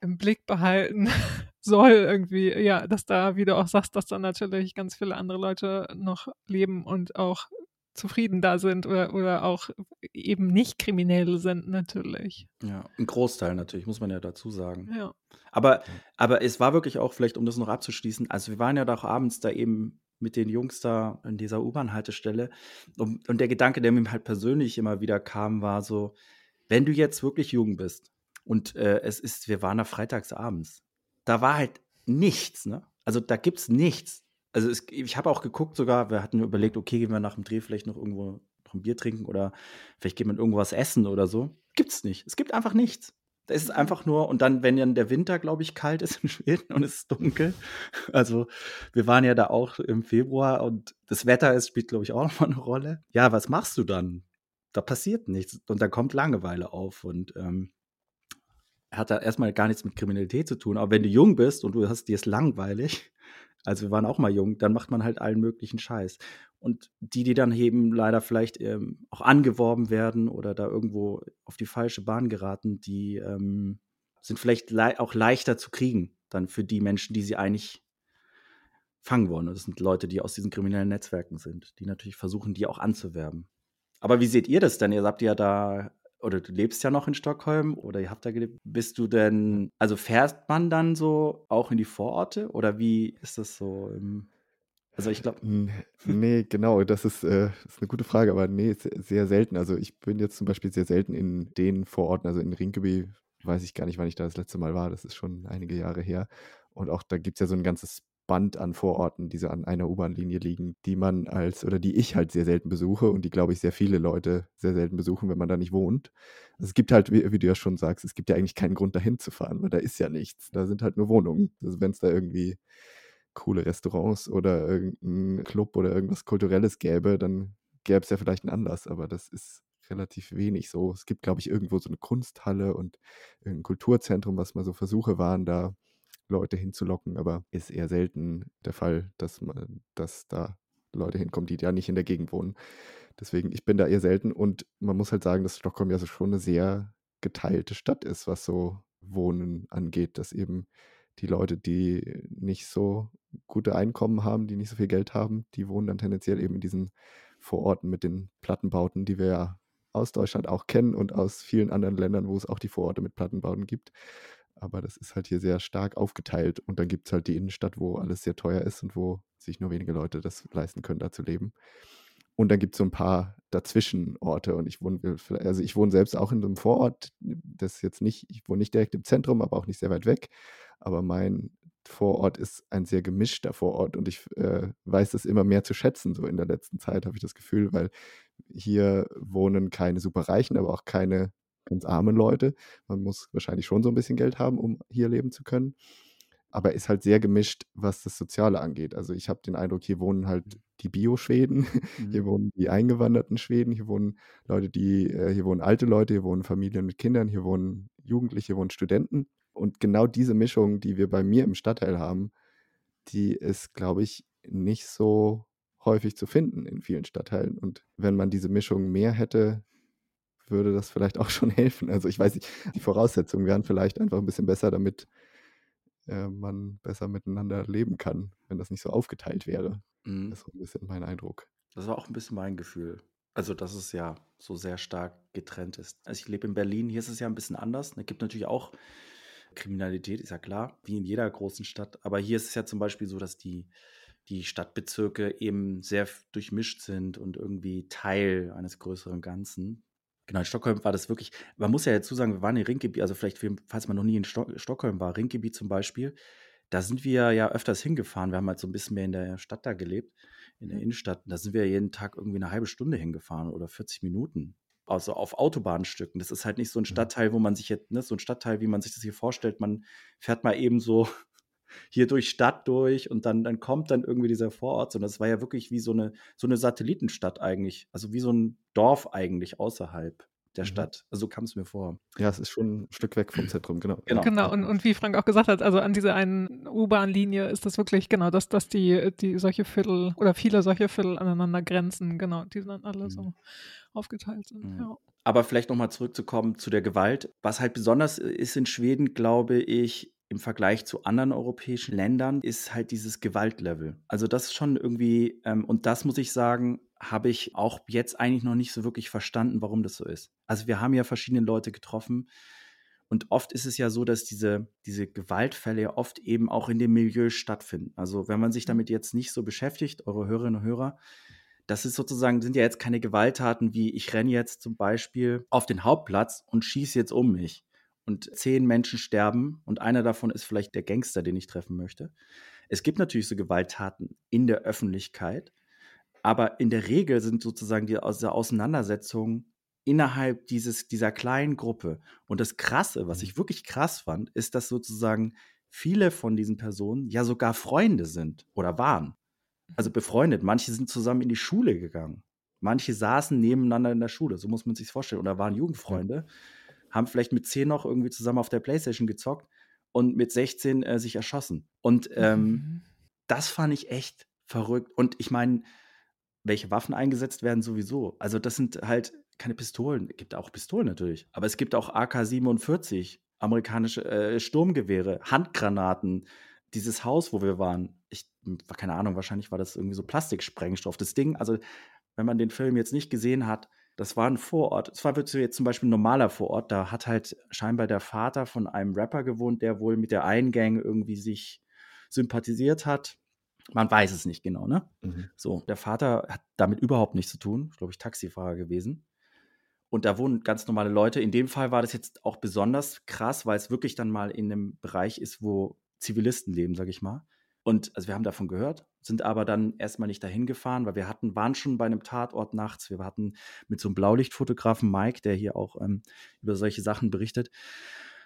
im Blick behalten soll, irgendwie, ja, dass da, wie du auch sagst, dass da natürlich ganz viele andere Leute noch leben und auch zufrieden da sind oder, oder auch eben nicht kriminell sind, natürlich. Ja, ein Großteil natürlich, muss man ja dazu sagen. Ja. Aber, aber es war wirklich auch, vielleicht um das noch abzuschließen, also wir waren ja doch abends da eben mit den Jungs da an dieser U-Bahn-Haltestelle und, und der Gedanke, der mir halt persönlich immer wieder kam, war so, wenn du jetzt wirklich jung bist und äh, es ist, wir waren da freitags abends, da war halt nichts, ne? Also da gibt's nichts. Also es, ich habe auch geguckt sogar, wir hatten überlegt, okay, gehen wir nach dem Dreh vielleicht noch irgendwo noch ein Bier trinken oder vielleicht gehen wir irgendwas essen oder so. Gibt's nicht. Es gibt einfach nichts. Da ist es einfach nur, und dann, wenn dann der Winter, glaube ich, kalt ist in Schweden und es ist dunkel. Also, wir waren ja da auch im Februar und das Wetter ist, spielt, glaube ich, auch nochmal eine Rolle. Ja, was machst du dann? Da passiert nichts und da kommt Langeweile auf und ähm, hat da erstmal gar nichts mit Kriminalität zu tun. Aber wenn du jung bist und du hast dir es langweilig, also wir waren auch mal jung, dann macht man halt allen möglichen Scheiß. Und die, die dann eben leider vielleicht ähm, auch angeworben werden oder da irgendwo auf die falsche Bahn geraten, die ähm, sind vielleicht le auch leichter zu kriegen, dann für die Menschen, die sie eigentlich fangen wollen. Und das sind Leute, die aus diesen kriminellen Netzwerken sind, die natürlich versuchen, die auch anzuwerben. Aber wie seht ihr das denn? Ihr habt ja da oder du lebst ja noch in Stockholm oder ihr habt da gelebt. Bist du denn, also fährt man dann so auch in die Vororte oder wie ist das so? Im, also ich glaube. Nee, genau, das ist, äh, das ist eine gute Frage, aber nee, sehr selten. Also ich bin jetzt zum Beispiel sehr selten in den Vororten, also in Rinkeby weiß ich gar nicht, wann ich da das letzte Mal war. Das ist schon einige Jahre her. Und auch da gibt es ja so ein ganzes Band an Vororten, die so an einer U-Bahn-Linie liegen, die man als oder die ich halt sehr selten besuche und die, glaube ich, sehr viele Leute sehr selten besuchen, wenn man da nicht wohnt. Also es gibt halt, wie, wie, du ja schon sagst, es gibt ja eigentlich keinen Grund, dahin zu fahren, weil da ist ja nichts. Da sind halt nur Wohnungen. Also wenn es da irgendwie coole Restaurants oder irgendein Club oder irgendwas Kulturelles gäbe, dann gäbe es ja vielleicht einen Anlass, aber das ist relativ wenig so. Es gibt, glaube ich, irgendwo so eine Kunsthalle und ein Kulturzentrum, was mal so Versuche waren, da Leute hinzulocken, aber ist eher selten der Fall, dass man, dass da Leute hinkommen, die ja nicht in der Gegend wohnen. Deswegen, ich bin da eher selten und man muss halt sagen, dass Stockholm ja so schon eine sehr geteilte Stadt ist, was so Wohnen angeht, dass eben die Leute, die nicht so gute Einkommen haben, die nicht so viel Geld haben, die wohnen dann tendenziell eben in diesen Vororten mit den Plattenbauten, die wir ja aus Deutschland auch kennen und aus vielen anderen Ländern, wo es auch die Vororte mit Plattenbauten gibt aber das ist halt hier sehr stark aufgeteilt. Und dann gibt es halt die Innenstadt, wo alles sehr teuer ist und wo sich nur wenige Leute das leisten können, da zu leben. Und dann gibt es so ein paar Dazwischenorte. Und ich wohne, also ich wohne selbst auch in einem Vorort. Das jetzt nicht, ich wohne nicht direkt im Zentrum, aber auch nicht sehr weit weg. Aber mein Vorort ist ein sehr gemischter Vorort und ich äh, weiß es immer mehr zu schätzen, so in der letzten Zeit habe ich das Gefühl, weil hier wohnen keine superreichen, aber auch keine ganz arme Leute. Man muss wahrscheinlich schon so ein bisschen Geld haben, um hier leben zu können. Aber ist halt sehr gemischt, was das Soziale angeht. Also ich habe den Eindruck, hier wohnen halt die Bio-Schweden, mhm. hier wohnen die eingewanderten Schweden, hier wohnen Leute, die, äh, hier wohnen alte Leute, hier wohnen Familien mit Kindern, hier wohnen Jugendliche, hier wohnen Studenten. Und genau diese Mischung, die wir bei mir im Stadtteil haben, die ist, glaube ich, nicht so häufig zu finden in vielen Stadtteilen. Und wenn man diese Mischung mehr hätte, würde das vielleicht auch schon helfen. Also ich weiß nicht, die Voraussetzungen wären vielleicht einfach ein bisschen besser, damit äh, man besser miteinander leben kann, wenn das nicht so aufgeteilt wäre. Mhm. Das ist so ein bisschen mein Eindruck. Das war auch ein bisschen mein Gefühl. Also, dass es ja so sehr stark getrennt ist. Also ich lebe in Berlin, hier ist es ja ein bisschen anders. Es gibt natürlich auch Kriminalität, ist ja klar, wie in jeder großen Stadt. Aber hier ist es ja zum Beispiel so, dass die, die Stadtbezirke eben sehr durchmischt sind und irgendwie Teil eines größeren Ganzen. Genau, in Stockholm war das wirklich, man muss ja dazu sagen, wir waren in Rinkeby, also vielleicht, falls man noch nie in Sto Stockholm war, Rinkeby zum Beispiel, da sind wir ja öfters hingefahren. Wir haben halt so ein bisschen mehr in der Stadt da gelebt, in der mhm. Innenstadt. Da sind wir jeden Tag irgendwie eine halbe Stunde hingefahren oder 40 Minuten. Also auf Autobahnstücken. Das ist halt nicht so ein mhm. Stadtteil, wo man sich jetzt, ne, so ein Stadtteil, wie man sich das hier vorstellt. Man fährt mal eben so hier durch Stadt durch und dann, dann kommt dann irgendwie dieser Vorort. Und das war ja wirklich wie so eine, so eine Satellitenstadt eigentlich. Also wie so ein Dorf eigentlich außerhalb der mhm. Stadt. Also so kam es mir vor. Ja, es ist schon ein Stück weg vom Zentrum, genau. Genau, genau. Und, und wie Frank auch gesagt hat, also an dieser einen U-Bahn-Linie ist das wirklich genau, dass, dass die, die solche Viertel oder viele solche Viertel aneinander grenzen, genau, die dann alle mhm. so aufgeteilt sind. Mhm. Ja. Aber vielleicht nochmal zurückzukommen zu der Gewalt. Was halt besonders ist in Schweden, glaube ich, im Vergleich zu anderen europäischen Ländern ist halt dieses Gewaltlevel. Also das ist schon irgendwie, ähm, und das muss ich sagen, habe ich auch jetzt eigentlich noch nicht so wirklich verstanden, warum das so ist. Also wir haben ja verschiedene Leute getroffen und oft ist es ja so, dass diese, diese Gewaltfälle ja oft eben auch in dem Milieu stattfinden. Also wenn man sich damit jetzt nicht so beschäftigt, eure Hörerinnen und Hörer, das ist sozusagen, sind ja jetzt keine Gewalttaten wie ich renne jetzt zum Beispiel auf den Hauptplatz und schieße jetzt um mich und zehn Menschen sterben und einer davon ist vielleicht der Gangster, den ich treffen möchte. Es gibt natürlich so Gewalttaten in der Öffentlichkeit, aber in der Regel sind sozusagen die der Auseinandersetzungen innerhalb dieses, dieser kleinen Gruppe. Und das Krasse, was mhm. ich wirklich krass fand, ist, dass sozusagen viele von diesen Personen ja sogar Freunde sind oder waren. Also mhm. befreundet. Manche sind zusammen in die Schule gegangen. Manche saßen nebeneinander in der Schule, so muss man sich vorstellen, oder waren Jugendfreunde, haben vielleicht mit zehn noch irgendwie zusammen auf der Playstation gezockt und mit 16 äh, sich erschossen. Und ähm, mhm. das fand ich echt verrückt. Und ich meine, welche Waffen eingesetzt werden sowieso. Also das sind halt keine Pistolen. Es gibt auch Pistolen natürlich, aber es gibt auch AK-47, amerikanische äh, Sturmgewehre, Handgranaten. Dieses Haus, wo wir waren, ich keine Ahnung, wahrscheinlich war das irgendwie so Plastiksprengstoff. Das Ding, also wenn man den Film jetzt nicht gesehen hat, das war ein Vorort. Es war jetzt zum Beispiel ein normaler Vorort. Da hat halt scheinbar der Vater von einem Rapper gewohnt, der wohl mit der einen Gang irgendwie sich sympathisiert hat. Man weiß es nicht genau, ne? Mhm. So, der Vater hat damit überhaupt nichts zu tun. Glaube ich, Taxifahrer gewesen. Und da wohnen ganz normale Leute. In dem Fall war das jetzt auch besonders krass, weil es wirklich dann mal in einem Bereich ist, wo Zivilisten leben, sag ich mal. Und also wir haben davon gehört, sind aber dann erstmal nicht dahin gefahren, weil wir hatten, waren schon bei einem Tatort nachts. Wir hatten mit so einem Blaulichtfotografen Mike, der hier auch ähm, über solche Sachen berichtet,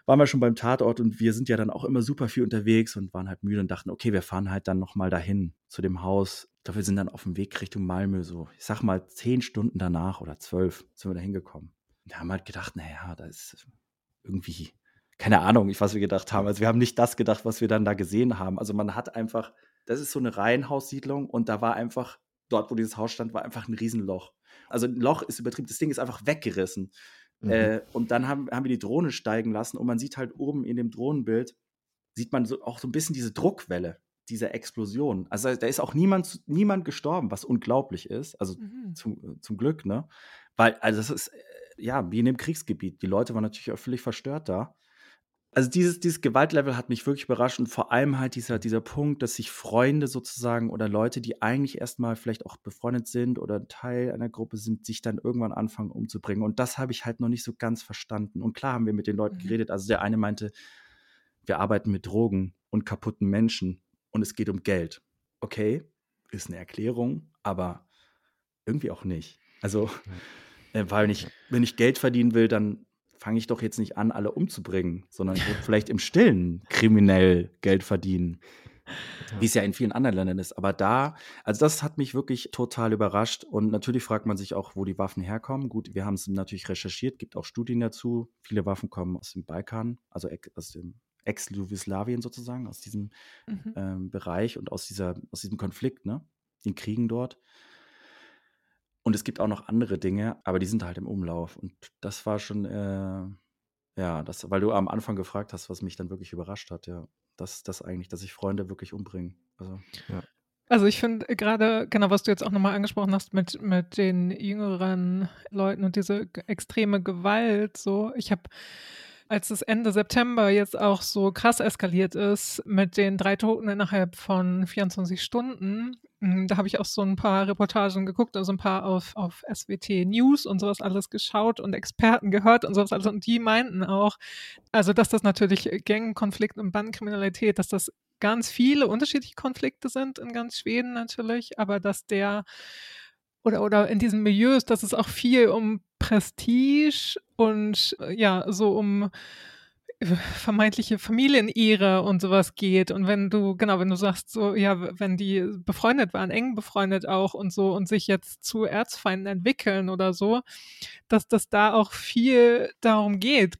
waren wir schon beim Tatort und wir sind ja dann auch immer super viel unterwegs und waren halt müde und dachten, okay, wir fahren halt dann nochmal dahin zu dem Haus. Wir sind dann auf dem Weg Richtung Malmö, so, ich sag mal, zehn Stunden danach oder zwölf sind wir da hingekommen. Und wir haben halt gedacht, naja, da ist irgendwie keine Ahnung, was wir gedacht haben. Also wir haben nicht das gedacht, was wir dann da gesehen haben. Also man hat einfach, das ist so eine Reihenhaussiedlung und da war einfach, dort wo dieses Haus stand, war einfach ein Riesenloch. Also ein Loch ist übertrieben, das Ding ist einfach weggerissen. Mhm. Äh, und dann haben, haben wir die Drohne steigen lassen und man sieht halt oben in dem Drohnenbild, sieht man so, auch so ein bisschen diese Druckwelle dieser Explosion. Also da ist auch niemand, niemand gestorben, was unglaublich ist. Also mhm. zum, zum Glück, ne? Weil, also das ist, äh, ja, wie in dem Kriegsgebiet. Die Leute waren natürlich auch völlig verstört da. Also dieses, dieses Gewaltlevel hat mich wirklich überrascht und vor allem halt dieser, dieser Punkt, dass sich Freunde sozusagen oder Leute, die eigentlich erstmal vielleicht auch befreundet sind oder Teil einer Gruppe sind, sich dann irgendwann anfangen umzubringen. Und das habe ich halt noch nicht so ganz verstanden. Und klar haben wir mit den Leuten mhm. geredet. Also der eine meinte, wir arbeiten mit Drogen und kaputten Menschen und es geht um Geld. Okay, ist eine Erklärung, aber irgendwie auch nicht. Also, äh, weil ich, wenn ich Geld verdienen will, dann fange ich doch jetzt nicht an, alle umzubringen, sondern vielleicht im Stillen kriminell Geld verdienen. Wie es ja in vielen anderen Ländern ist. Aber da, also das hat mich wirklich total überrascht. Und natürlich fragt man sich auch, wo die Waffen herkommen. Gut, wir haben es natürlich recherchiert, gibt auch Studien dazu. Viele Waffen kommen aus dem Balkan, also aus dem Ex-Jugoslawien sozusagen, aus diesem mhm. ähm, Bereich und aus, dieser, aus diesem Konflikt, ne? Den Kriegen dort. Und es gibt auch noch andere Dinge, aber die sind halt im Umlauf. Und das war schon, äh, ja, das, weil du am Anfang gefragt hast, was mich dann wirklich überrascht hat, ja. Das, das eigentlich, dass sich Freunde wirklich umbringen. Also, ja. Also ich finde gerade, genau, was du jetzt auch nochmal angesprochen hast mit, mit den jüngeren Leuten und diese extreme Gewalt, so, ich habe als es Ende September jetzt auch so krass eskaliert ist mit den drei Toten innerhalb von 24 Stunden, da habe ich auch so ein paar Reportagen geguckt, also ein paar auf, auf SWT News und sowas alles geschaut und Experten gehört und sowas alles. Und die meinten auch, also dass das natürlich Gangkonflikt und Bandenkriminalität, dass das ganz viele unterschiedliche Konflikte sind in ganz Schweden natürlich, aber dass der oder, oder in diesen Milieus, dass es auch viel um Prestige und äh, ja, so um vermeintliche Familienehre und sowas geht. Und wenn du, genau, wenn du sagst, so, ja, wenn die befreundet waren, eng befreundet auch und so und sich jetzt zu Erzfeinden entwickeln oder so, dass das da auch viel darum geht.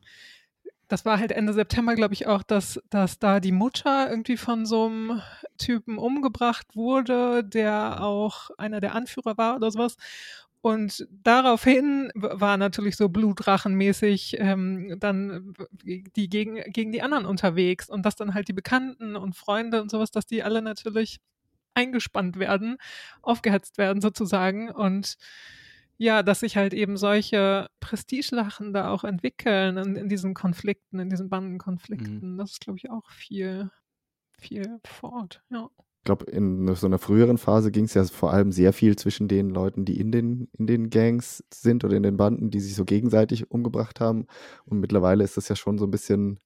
Das war halt Ende September, glaube ich, auch, dass, dass da die Mutter irgendwie von so einem Typen umgebracht wurde, der auch einer der Anführer war oder sowas. Und daraufhin war natürlich so blutrachenmäßig ähm, dann die gegen, gegen die anderen unterwegs und dass dann halt die Bekannten und Freunde und sowas, dass die alle natürlich eingespannt werden, aufgehetzt werden sozusagen und ja, dass sich halt eben solche Prestigelachen da auch entwickeln in, in diesen Konflikten, in diesen Bandenkonflikten. Mhm. Das ist, glaube ich, auch viel, viel vor Ort, ja. Ich glaube, in so einer früheren Phase ging es ja vor allem sehr viel zwischen den Leuten, die in den, in den Gangs sind oder in den Banden, die sich so gegenseitig umgebracht haben. Und mittlerweile ist das ja schon so ein bisschen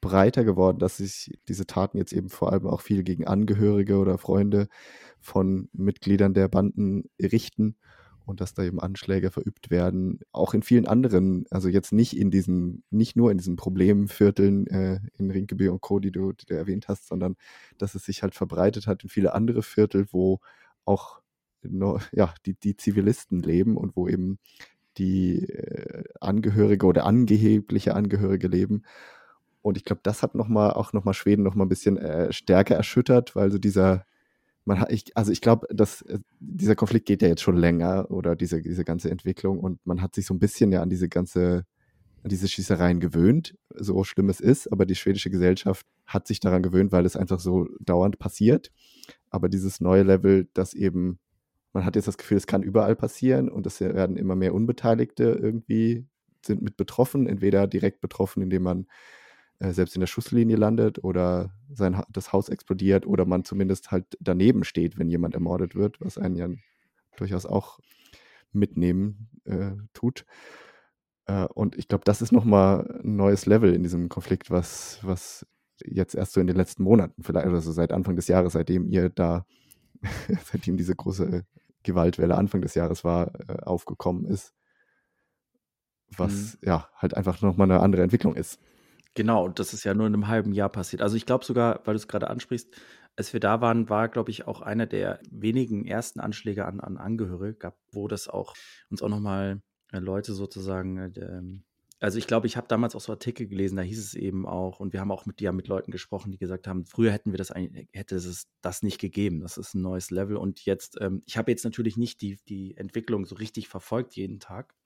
breiter geworden, dass sich diese Taten jetzt eben vor allem auch viel gegen Angehörige oder Freunde von Mitgliedern der Banden richten und dass da eben Anschläge verübt werden, auch in vielen anderen, also jetzt nicht in diesen, nicht nur in diesen Problemvierteln äh, in Rinkeby und Co., die du, die du erwähnt hast, sondern dass es sich halt verbreitet hat in viele andere Viertel, wo auch no, ja, die, die Zivilisten leben und wo eben die äh, Angehörige oder angebliche Angehörige leben. Und ich glaube, das hat noch mal, auch nochmal Schweden nochmal ein bisschen äh, stärker erschüttert, weil so dieser, man ich, also ich glaube, dass äh, dieser Konflikt geht ja jetzt schon länger oder diese, diese ganze Entwicklung und man hat sich so ein bisschen ja an diese ganze, an diese Schießereien gewöhnt, so schlimm es ist, aber die schwedische Gesellschaft hat sich daran gewöhnt, weil es einfach so dauernd passiert. Aber dieses neue Level, das eben, man hat jetzt das Gefühl, es kann überall passieren und es werden immer mehr Unbeteiligte irgendwie sind mit betroffen, entweder direkt betroffen, indem man äh, selbst in der Schusslinie landet oder sein, das Haus explodiert oder man zumindest halt daneben steht, wenn jemand ermordet wird, was einen ja durchaus auch mitnehmen äh, tut. Äh, und ich glaube, das ist nochmal ein neues Level in diesem Konflikt, was, was jetzt erst so in den letzten Monaten, vielleicht, oder so seit Anfang des Jahres, seitdem ihr da, seitdem diese große Gewaltwelle Anfang des Jahres war, äh, aufgekommen ist. Was mhm. ja halt einfach nochmal eine andere Entwicklung ist. Genau, und das ist ja nur in einem halben Jahr passiert. Also ich glaube sogar, weil du es gerade ansprichst, als wir da waren, war, glaube ich, auch einer der wenigen ersten Anschläge an, an Angehörige, gab, wo das auch uns auch nochmal äh, Leute sozusagen, äh, ähm, also ich glaube, ich habe damals auch so Artikel gelesen, da hieß es eben auch, und wir haben auch mit, ja, mit Leuten gesprochen, die gesagt haben, früher hätten wir das eigentlich, hätte es das nicht gegeben. Das ist ein neues Level. Und jetzt, ähm, ich habe jetzt natürlich nicht die, die Entwicklung so richtig verfolgt jeden Tag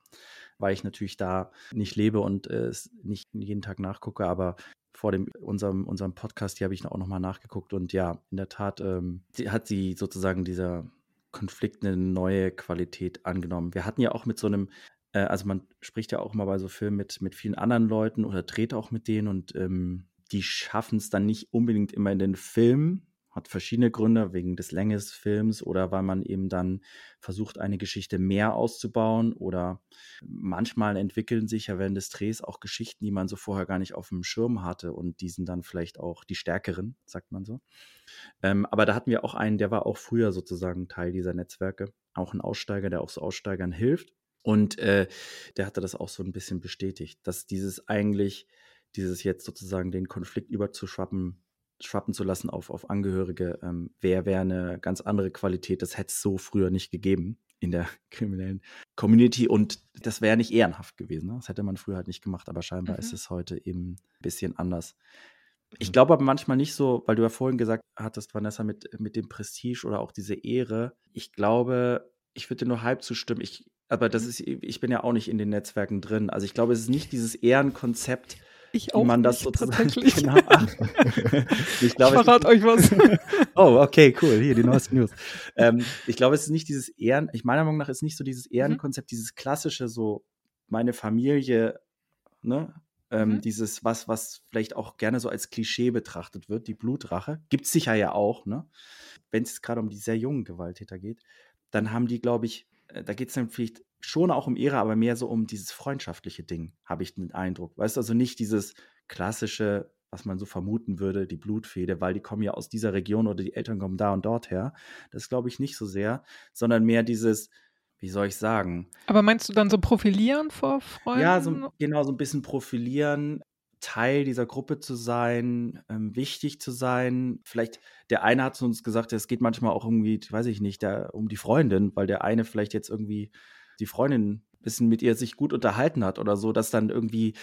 weil ich natürlich da nicht lebe und äh, es nicht jeden Tag nachgucke, aber vor dem, unserem, unserem Podcast, hier habe ich auch nochmal nachgeguckt und ja, in der Tat ähm, hat sie sozusagen dieser Konflikt eine neue Qualität angenommen. Wir hatten ja auch mit so einem, äh, also man spricht ja auch immer bei so Filmen mit, mit vielen anderen Leuten oder dreht auch mit denen und ähm, die schaffen es dann nicht unbedingt immer in den Film hat verschiedene Gründe, wegen des Länge des Films oder weil man eben dann versucht, eine Geschichte mehr auszubauen oder manchmal entwickeln sich ja während des Drehs auch Geschichten, die man so vorher gar nicht auf dem Schirm hatte und die sind dann vielleicht auch die stärkeren, sagt man so. Ähm, aber da hatten wir auch einen, der war auch früher sozusagen Teil dieser Netzwerke, auch ein Aussteiger, der auch so Aussteigern hilft und äh, der hatte das auch so ein bisschen bestätigt, dass dieses eigentlich, dieses jetzt sozusagen den Konflikt überzuschwappen, schwappen zu lassen auf, auf Angehörige, ähm, wäre wär eine ganz andere Qualität. Das hätte es so früher nicht gegeben in der kriminellen Community und das wäre nicht ehrenhaft gewesen. Ne? Das hätte man früher halt nicht gemacht, aber scheinbar mhm. ist es heute eben ein bisschen anders. Ich mhm. glaube aber manchmal nicht so, weil du ja vorhin gesagt hattest, Vanessa, mit, mit dem Prestige oder auch diese Ehre. Ich glaube, ich würde dir nur halb zustimmen. Ich, aber das mhm. ist, ich bin ja auch nicht in den Netzwerken drin. Also ich glaube, es ist nicht dieses Ehrenkonzept, ich auch man das sozusagen genau. ich glaube, ich verrate euch was. oh, okay, cool. Hier die neuesten News. Ähm, ich glaube, es ist nicht dieses Ehren, ich meiner Meinung nach ist nicht so dieses mhm. Ehrenkonzept, mhm. dieses klassische, so meine Familie, ne? Ähm, mhm. Dieses, was, was vielleicht auch gerne so als Klischee betrachtet wird, die Blutrache. Gibt es sicher ja auch, ne? Wenn es gerade um die sehr jungen Gewalttäter geht, dann haben die, glaube ich, äh, da geht es dann vielleicht schon auch um Ehre, aber mehr so um dieses freundschaftliche Ding, habe ich den Eindruck. Weißt du, also nicht dieses klassische, was man so vermuten würde, die Blutfede, weil die kommen ja aus dieser Region oder die Eltern kommen da und dort her. Das glaube ich nicht so sehr, sondern mehr dieses, wie soll ich sagen? Aber meinst du dann so profilieren vor Freunden? Ja, so, genau, so ein bisschen profilieren, Teil dieser Gruppe zu sein, ähm, wichtig zu sein. Vielleicht, der eine hat zu uns gesagt, es geht manchmal auch irgendwie, weiß ich nicht, der, um die Freundin, weil der eine vielleicht jetzt irgendwie die Freundin bisschen mit ihr sich gut unterhalten hat oder so, dass dann irgendwie,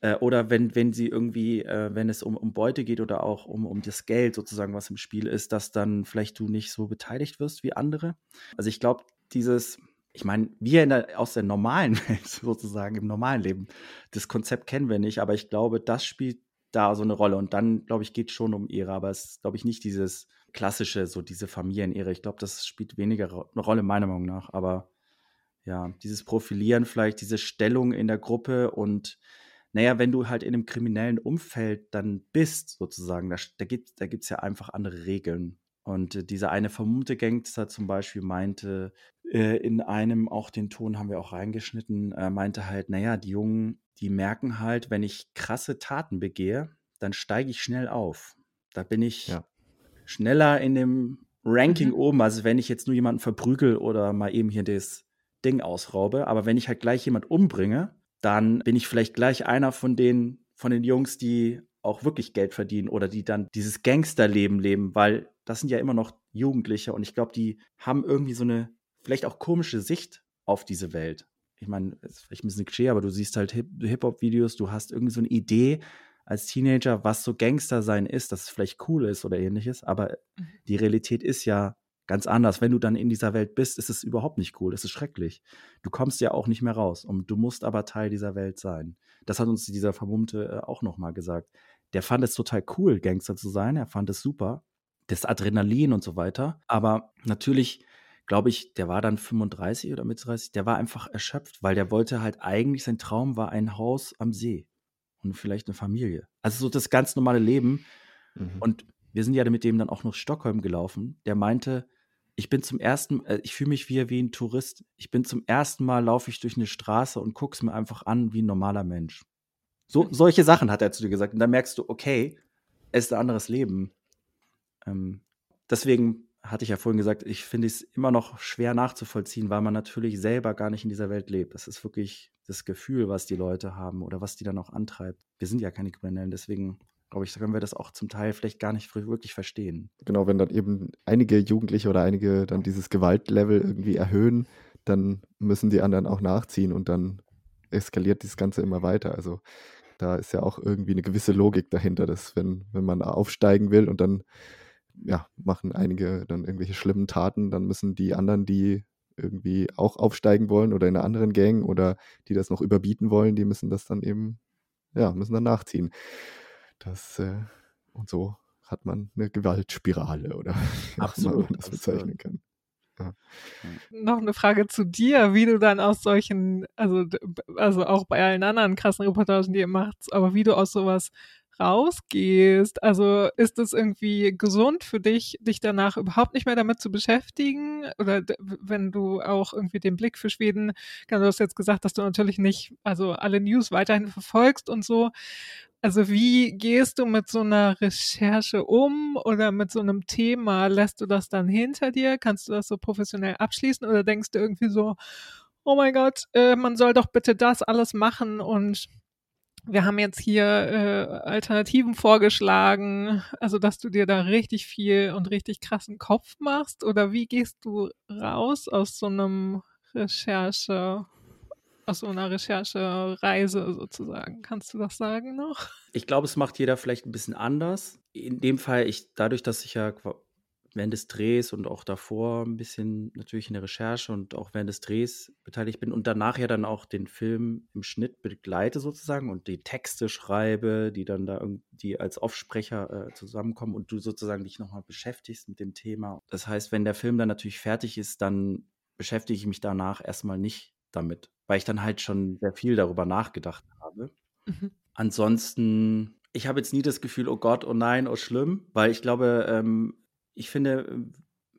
äh, oder wenn, wenn sie irgendwie, äh, wenn es um, um Beute geht oder auch um, um das Geld sozusagen, was im Spiel ist, dass dann vielleicht du nicht so beteiligt wirst wie andere. Also ich glaube, dieses, ich meine, wir der, aus der normalen Welt sozusagen, im normalen Leben, das Konzept kennen wir nicht, aber ich glaube, das spielt da so eine Rolle. Und dann, glaube ich, geht es schon um Ehre, aber es ist, glaube ich, nicht dieses klassische, so diese Familienehre. Ich glaube, das spielt weniger eine Rolle, meiner Meinung nach. Aber ja, dieses Profilieren, vielleicht diese Stellung in der Gruppe und naja, wenn du halt in einem kriminellen Umfeld dann bist, sozusagen, da, da gibt es da gibt's ja einfach andere Regeln. Und äh, dieser eine vermummte Gangster zum Beispiel meinte, äh, in einem, auch den Ton haben wir auch reingeschnitten, äh, meinte halt, naja, die Jungen, die merken halt, wenn ich krasse Taten begehe, dann steige ich schnell auf. Da bin ich ja. schneller in dem Ranking mhm. oben, als wenn ich jetzt nur jemanden verprügel oder mal eben hier das Ding ausraube. Aber wenn ich halt gleich jemand umbringe, dann bin ich vielleicht gleich einer von den, von den Jungs, die auch wirklich Geld verdienen oder die dann dieses Gangsterleben leben, weil das sind ja immer noch Jugendliche und ich glaube, die haben irgendwie so eine vielleicht auch komische Sicht auf diese Welt. Ich meine, ist vielleicht ein bisschen Klischee, aber du siehst halt Hip-Hop-Videos, du hast irgendwie so eine Idee, als Teenager, was so Gangster sein ist, dass es vielleicht cool ist oder ähnliches, aber mhm. die Realität ist ja ganz anders. Wenn du dann in dieser Welt bist, ist es überhaupt nicht cool, es ist schrecklich. Du kommst ja auch nicht mehr raus und du musst aber Teil dieser Welt sein. Das hat uns dieser Vermummte äh, auch nochmal gesagt. Der fand es total cool, Gangster zu sein, er fand es super, das Adrenalin und so weiter, aber natürlich glaube ich, der war dann 35 oder mit 30, der war einfach erschöpft, weil der wollte halt eigentlich, sein Traum war ein Haus am See und vielleicht eine Familie. Also so das ganz normale Leben. Mhm. Und wir sind ja mit dem dann auch nach Stockholm gelaufen. Der meinte, ich bin zum ersten, äh, ich fühle mich wie, wie ein Tourist. Ich bin zum ersten Mal laufe ich durch eine Straße und gucke es mir einfach an wie ein normaler Mensch. So, solche Sachen hat er zu dir gesagt. Und dann merkst du, okay, es ist ein anderes Leben. Ähm, deswegen hatte ich ja vorhin gesagt, ich finde es immer noch schwer nachzuvollziehen, weil man natürlich selber gar nicht in dieser Welt lebt. Das ist wirklich das Gefühl, was die Leute haben oder was die dann auch antreibt. Wir sind ja keine Kriminellen, deswegen glaube ich, können wir das auch zum Teil vielleicht gar nicht wirklich verstehen. Genau, wenn dann eben einige Jugendliche oder einige dann dieses Gewaltlevel irgendwie erhöhen, dann müssen die anderen auch nachziehen und dann eskaliert das Ganze immer weiter. Also da ist ja auch irgendwie eine gewisse Logik dahinter, dass wenn, wenn man aufsteigen will und dann ja, machen einige dann irgendwelche schlimmen Taten, dann müssen die anderen, die irgendwie auch aufsteigen wollen oder in einer anderen Gang oder die das noch überbieten wollen, die müssen das dann eben, ja, müssen dann nachziehen. Das, äh, und so hat man eine Gewaltspirale oder Absolut, man das bezeichnen kann. Ja. Noch eine Frage zu dir, wie du dann aus solchen, also, also auch bei allen anderen krassen Reportagen, die ihr macht, aber wie du aus sowas rausgehst. Also ist es irgendwie gesund für dich, dich danach überhaupt nicht mehr damit zu beschäftigen? Oder wenn du auch irgendwie den Blick für Schweden, du hast jetzt gesagt, dass du natürlich nicht, also alle News weiterhin verfolgst und so. Also wie gehst du mit so einer Recherche um oder mit so einem Thema? Lässt du das dann hinter dir? Kannst du das so professionell abschließen oder denkst du irgendwie so, oh mein Gott, äh, man soll doch bitte das alles machen und wir haben jetzt hier äh, Alternativen vorgeschlagen, also dass du dir da richtig viel und richtig krassen Kopf machst oder wie gehst du raus aus so einem Recherche, aus so einer Recherchereise sozusagen? Kannst du das sagen noch? Ich glaube, es macht jeder vielleicht ein bisschen anders. In dem Fall, ich, dadurch, dass ich ja während des Drehs und auch davor ein bisschen natürlich in der Recherche und auch während des Drehs beteiligt bin und danach ja dann auch den Film im Schnitt begleite sozusagen und die Texte schreibe, die dann da irgendwie als Offsprecher äh, zusammenkommen und du sozusagen dich nochmal beschäftigst mit dem Thema. Das heißt, wenn der Film dann natürlich fertig ist, dann beschäftige ich mich danach erstmal nicht damit, weil ich dann halt schon sehr viel darüber nachgedacht habe. Mhm. Ansonsten ich habe jetzt nie das Gefühl, oh Gott, oh nein, oh schlimm, weil ich glaube, ähm, ich finde,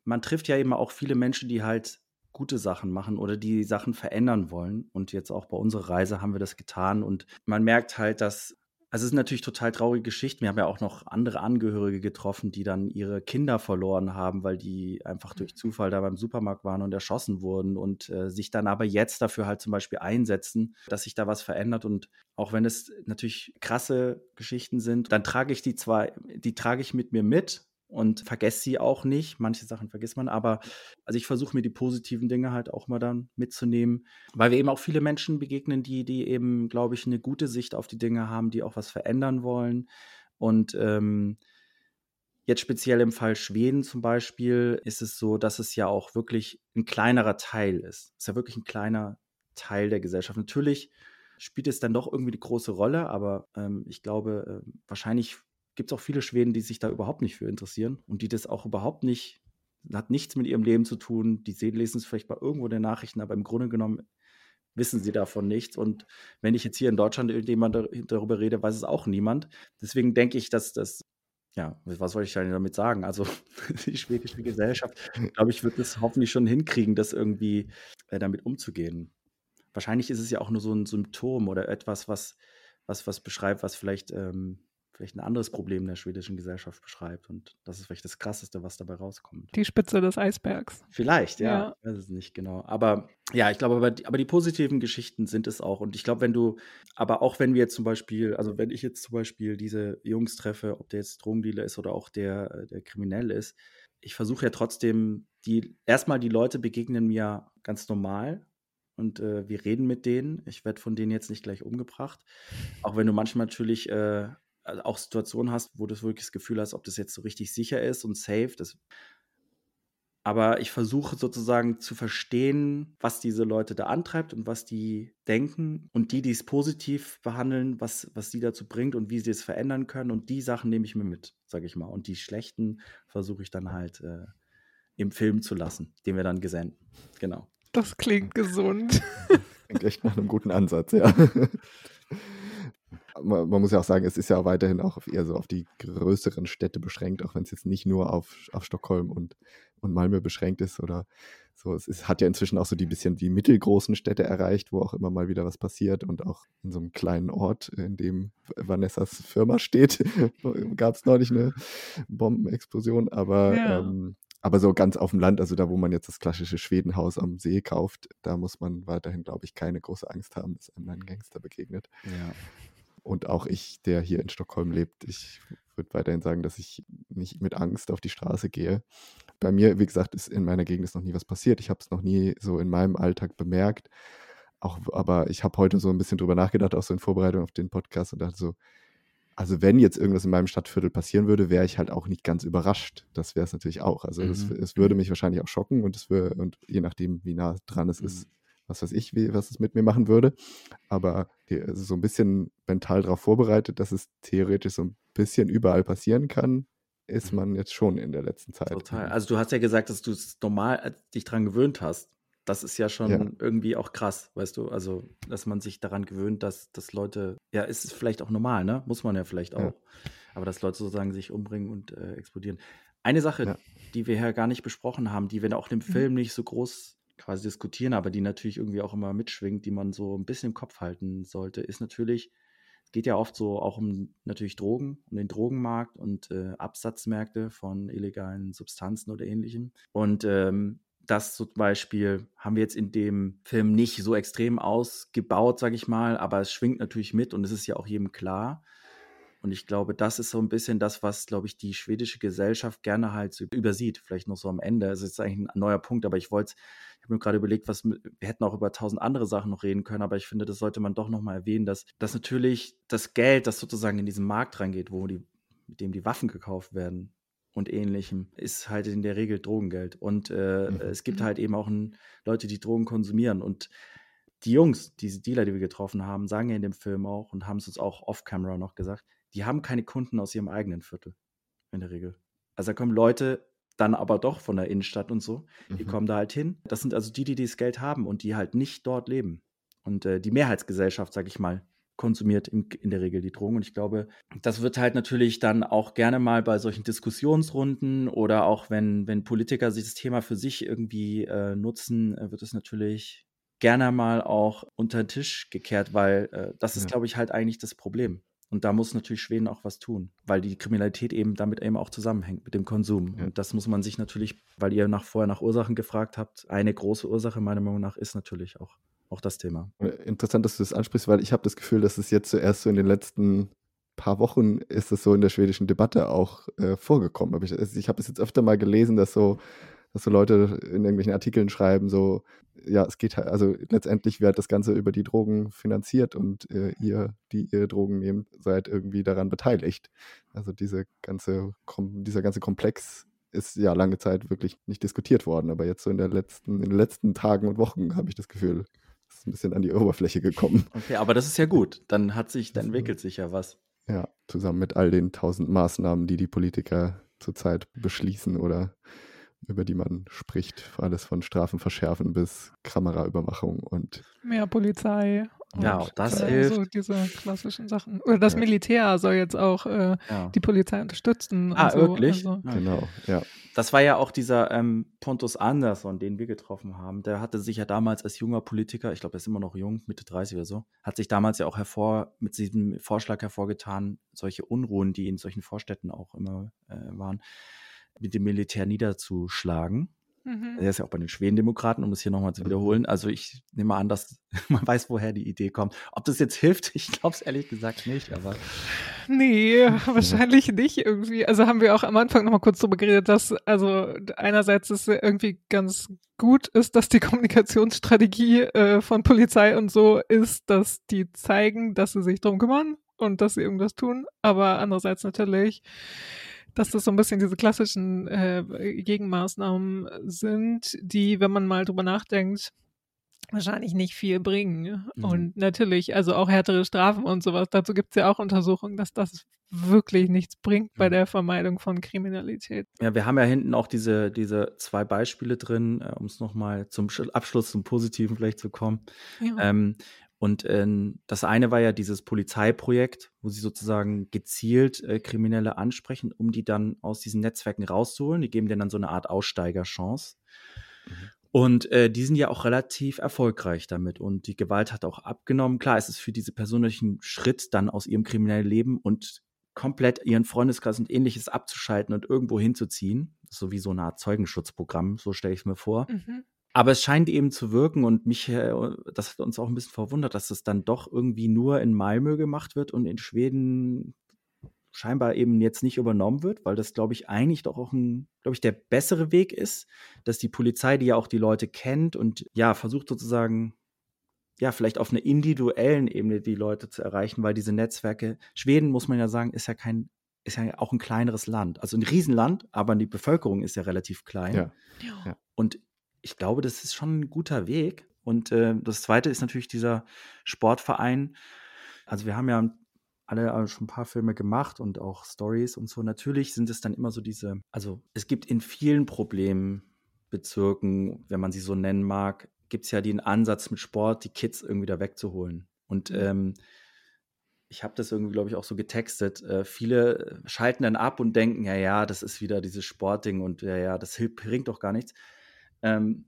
man trifft ja immer auch viele Menschen, die halt gute Sachen machen oder die Sachen verändern wollen. Und jetzt auch bei unserer Reise haben wir das getan. Und man merkt halt, dass, also es sind natürlich total traurige Geschichten. Wir haben ja auch noch andere Angehörige getroffen, die dann ihre Kinder verloren haben, weil die einfach durch mhm. Zufall da beim Supermarkt waren und erschossen wurden und äh, sich dann aber jetzt dafür halt zum Beispiel einsetzen, dass sich da was verändert. Und auch wenn es natürlich krasse Geschichten sind, dann trage ich die zwar, die trage ich mit mir mit und vergesse sie auch nicht. Manche Sachen vergisst man, aber also ich versuche mir die positiven Dinge halt auch mal dann mitzunehmen, weil wir eben auch viele Menschen begegnen, die, die eben, glaube ich, eine gute Sicht auf die Dinge haben, die auch was verändern wollen. Und ähm, jetzt speziell im Fall Schweden zum Beispiel ist es so, dass es ja auch wirklich ein kleinerer Teil ist. Es ist ja wirklich ein kleiner Teil der Gesellschaft. Natürlich spielt es dann doch irgendwie eine große Rolle, aber ähm, ich glaube, äh, wahrscheinlich gibt es auch viele Schweden, die sich da überhaupt nicht für interessieren und die das auch überhaupt nicht, hat nichts mit ihrem Leben zu tun. Die sehen, lesen es vielleicht bei irgendwo in den Nachrichten, aber im Grunde genommen wissen sie davon nichts. Und wenn ich jetzt hier in Deutschland irgendjemand darüber rede, weiß es auch niemand. Deswegen denke ich, dass das, ja, was soll ich damit sagen? Also die schwedische Gesellschaft, glaube ich, wird es hoffentlich schon hinkriegen, das irgendwie äh, damit umzugehen. Wahrscheinlich ist es ja auch nur so ein Symptom oder etwas, was, was, was beschreibt, was vielleicht ähm, vielleicht ein anderes Problem der schwedischen Gesellschaft beschreibt. Und das ist vielleicht das Krasseste, was dabei rauskommt. Die Spitze des Eisbergs. Vielleicht, ja. ja. Ich weiß es nicht genau. Aber ja, ich glaube, aber die, aber die positiven Geschichten sind es auch. Und ich glaube, wenn du, aber auch wenn wir jetzt zum Beispiel, also wenn ich jetzt zum Beispiel diese Jungs treffe, ob der jetzt Drogendealer ist oder auch der, der kriminell ist, ich versuche ja trotzdem, die, erstmal die Leute begegnen mir ganz normal und äh, wir reden mit denen. Ich werde von denen jetzt nicht gleich umgebracht. Auch wenn du manchmal natürlich äh, auch Situationen hast, wo du wirklich das Gefühl hast, ob das jetzt so richtig sicher ist und safe. Das aber ich versuche sozusagen zu verstehen, was diese Leute da antreibt und was die denken und die, die es positiv behandeln, was, was die dazu bringt und wie sie es verändern können. Und die Sachen nehme ich mir mit, sage ich mal. Und die schlechten versuche ich dann halt äh, im Film zu lassen, den wir dann gesenden. Genau. Das klingt gesund. Klingt echt nach einem guten Ansatz, ja man, man, muss ja auch sagen, es ist ja weiterhin auch auf eher so auf die größeren Städte beschränkt, auch wenn es jetzt nicht nur auf, auf Stockholm und, und Malmö beschränkt ist oder so. Es ist, hat ja inzwischen auch so die bisschen die mittelgroßen Städte erreicht, wo auch immer mal wieder was passiert und auch in so einem kleinen Ort, in dem Vanessas Firma steht, gab es neulich eine Bombenexplosion, aber ja. ähm, aber so ganz auf dem Land, also da, wo man jetzt das klassische Schwedenhaus am See kauft, da muss man weiterhin, glaube ich, keine große Angst haben, dass einem ein Gangster begegnet. Ja. Und auch ich, der hier in Stockholm lebt, ich würde weiterhin sagen, dass ich nicht mit Angst auf die Straße gehe. Bei mir, wie gesagt, ist in meiner Gegend ist noch nie was passiert. Ich habe es noch nie so in meinem Alltag bemerkt. Auch, aber ich habe heute so ein bisschen drüber nachgedacht, auch so in Vorbereitung auf den Podcast und dachte so, also wenn jetzt irgendwas in meinem Stadtviertel passieren würde, wäre ich halt auch nicht ganz überrascht. Das wäre es natürlich auch. Also mhm. es, es, würde mich wahrscheinlich auch schocken und es würde, und je nachdem, wie nah dran es mhm. ist, was weiß ich, wie, was es mit mir machen würde. Aber also so ein bisschen mental darauf vorbereitet, dass es theoretisch so ein bisschen überall passieren kann, ist mhm. man jetzt schon in der letzten Zeit. Total. Also du hast ja gesagt, dass du es normal äh, dich dran gewöhnt hast. Das ist ja schon ja. irgendwie auch krass, weißt du? Also, dass man sich daran gewöhnt, dass, dass Leute, ja, ist es vielleicht auch normal, ne? Muss man ja vielleicht auch. Ja. Aber dass Leute sozusagen sich umbringen und äh, explodieren. Eine Sache, ja. die wir ja gar nicht besprochen haben, die wir auch im mhm. Film nicht so groß quasi diskutieren, aber die natürlich irgendwie auch immer mitschwingt, die man so ein bisschen im Kopf halten sollte, ist natürlich, es geht ja oft so auch um natürlich Drogen, um den Drogenmarkt und äh, Absatzmärkte von illegalen Substanzen oder ähnlichem. Und ähm, das zum Beispiel haben wir jetzt in dem Film nicht so extrem ausgebaut, sage ich mal, aber es schwingt natürlich mit und es ist ja auch jedem klar. Und ich glaube, das ist so ein bisschen das, was, glaube ich, die schwedische Gesellschaft gerne halt übersieht. Vielleicht noch so am Ende. Es ist eigentlich ein neuer Punkt, aber ich wollte, ich habe mir gerade überlegt, was wir hätten auch über tausend andere Sachen noch reden können, aber ich finde, das sollte man doch nochmal erwähnen, dass, dass natürlich das Geld, das sozusagen in diesen Markt reingeht, wo die, mit dem die Waffen gekauft werden und ähnlichem, ist halt in der Regel Drogengeld. Und äh, mhm. es gibt mhm. halt eben auch ein, Leute, die Drogen konsumieren. Und die Jungs, diese Dealer, die wir getroffen haben, sagen ja in dem Film auch und haben es uns auch off-camera noch gesagt, die haben keine Kunden aus ihrem eigenen Viertel. In der Regel. Also da kommen Leute dann aber doch von der Innenstadt und so. Die mhm. kommen da halt hin. Das sind also die, die dieses Geld haben und die halt nicht dort leben. Und äh, die Mehrheitsgesellschaft, sag ich mal, konsumiert in, in, der Regel die Drogen. Und ich glaube, das wird halt natürlich dann auch gerne mal bei solchen Diskussionsrunden oder auch wenn, wenn Politiker sich das Thema für sich irgendwie äh, nutzen, äh, wird es natürlich gerne mal auch unter den Tisch gekehrt, weil äh, das ist, ja. glaube ich, halt eigentlich das Problem. Und da muss natürlich Schweden auch was tun, weil die Kriminalität eben damit eben auch zusammenhängt mit dem Konsum. Ja. Und das muss man sich natürlich, weil ihr nach, vorher nach Ursachen gefragt habt, eine große Ursache meiner Meinung nach ist natürlich auch, auch das Thema. Äh, interessant, dass du das ansprichst, weil ich habe das Gefühl, dass es jetzt zuerst so in den letzten paar Wochen ist es so in der schwedischen Debatte auch äh, vorgekommen. Ich, also ich habe es jetzt öfter mal gelesen, dass so dass so Leute in irgendwelchen Artikeln schreiben, so, ja, es geht halt, also letztendlich wird das Ganze über die Drogen finanziert und äh, ihr, die ihr Drogen nehmt, seid irgendwie daran beteiligt. Also diese ganze, dieser ganze Komplex ist ja lange Zeit wirklich nicht diskutiert worden, aber jetzt so in, der letzten, in den letzten Tagen und Wochen habe ich das Gefühl, es ist ein bisschen an die Oberfläche gekommen. Okay, aber das ist ja gut. Dann hat sich, dann entwickelt sich ja was. Ja, zusammen mit all den tausend Maßnahmen, die die Politiker zurzeit beschließen oder über die man spricht. Alles von Strafen verschärfen bis Kameraüberwachung und Mehr Polizei. Ja, und, auch das äh, hilft. So diese klassischen Sachen. Oder das Ja. Militär soll jetzt auch äh, Ja. die Polizei unterstützen. Ah, und so. wirklich? Also, genau, ja. Das war ja auch dieser ähm, Pontus Andersson, den wir getroffen haben. Der hatte sich ja damals als junger Politiker, ich glaube, er ist immer noch jung, Mitte 30 oder so, hat sich damals ja auch hervor mit diesem Vorschlag hervorgetan, solche Unruhen, die in solchen Vorstädten auch immer äh, waren, mit dem Militär niederzuschlagen. mhm. Er ist ja auch bei den Schwedendemokraten, um es hier nochmal zu wiederholen. Also ich nehme an, dass man weiß, woher die Idee kommt. Ob das jetzt hilft, ich glaube es ehrlich gesagt nicht, aber Nee, wahrscheinlich nicht irgendwie. Also haben wir auch am Anfang nochmal kurz drüber geredet, dass also einerseits es irgendwie ganz gut ist, dass die Kommunikationsstrategie äh, von Polizei und so ist, dass die zeigen, dass sie sich drum kümmern und dass sie irgendwas tun, aber andererseits natürlich, dass das so ein bisschen diese klassischen äh, Gegenmaßnahmen sind, die, wenn man mal drüber nachdenkt, wahrscheinlich nicht viel bringen. Mhm. Und natürlich, also auch härtere Strafen und sowas. Dazu gibt es ja auch Untersuchungen, dass das wirklich nichts bringt bei der Vermeidung von Kriminalität. Ja, wir haben ja hinten auch diese, diese zwei Beispiele drin, äh, um es nochmal zum Sch- Abschluss, zum Positiven vielleicht zu kommen. Ja. Ähm, und ähm, das eine war ja dieses Polizeiprojekt, wo sie sozusagen gezielt äh, Kriminelle ansprechen, um die dann aus diesen Netzwerken rauszuholen. Die geben denen dann so eine Art Aussteigerchance. Und äh, die sind ja auch relativ erfolgreich damit. Und die Gewalt hat auch abgenommen. Klar, es ist für diese Person natürlich ein Schritt, dann aus ihrem kriminellen Leben und komplett ihren Freundeskreis und ähnliches abzuschalten und irgendwo hinzuziehen. So wie so eine Art Zeugenschutzprogramm, so stelle ich es mir vor. Mhm. Aber es scheint eben zu wirken und mich, äh, das hat uns auch ein bisschen verwundert, dass das dann doch irgendwie nur in Malmö gemacht wird und in Schweden scheinbar eben jetzt nicht übernommen wird, weil das, glaube ich, eigentlich doch auch ein, glaube ich, der bessere Weg ist, dass die Polizei, die ja auch die Leute kennt und ja, versucht sozusagen, ja, vielleicht auf einer individuellen Ebene die Leute zu erreichen, weil diese Netzwerke, Schweden, muss man ja sagen, ist ja kein, ist ja auch ein kleineres Land. Also ein Riesenland, aber die Bevölkerung ist ja relativ klein. Ja. Ja. Und ich glaube, das ist schon ein guter Weg. Und äh, das zweite ist natürlich dieser Sportverein. Also wir haben ja alle äh, schon ein paar Filme gemacht und auch Stories und so. Natürlich sind es dann immer so diese, also es gibt in vielen Problembezirken, wenn man sie so nennen mag, gibt es ja den Ansatz mit Sport, die Kids irgendwie da wegzuholen. Und Mhm. ähm, ich habe das irgendwie, glaube ich, auch so getextet. Äh, viele schalten dann ab und denken, ja, ja, das ist wieder dieses Sportding und ja, ja, das bringt doch gar nichts. Ähm,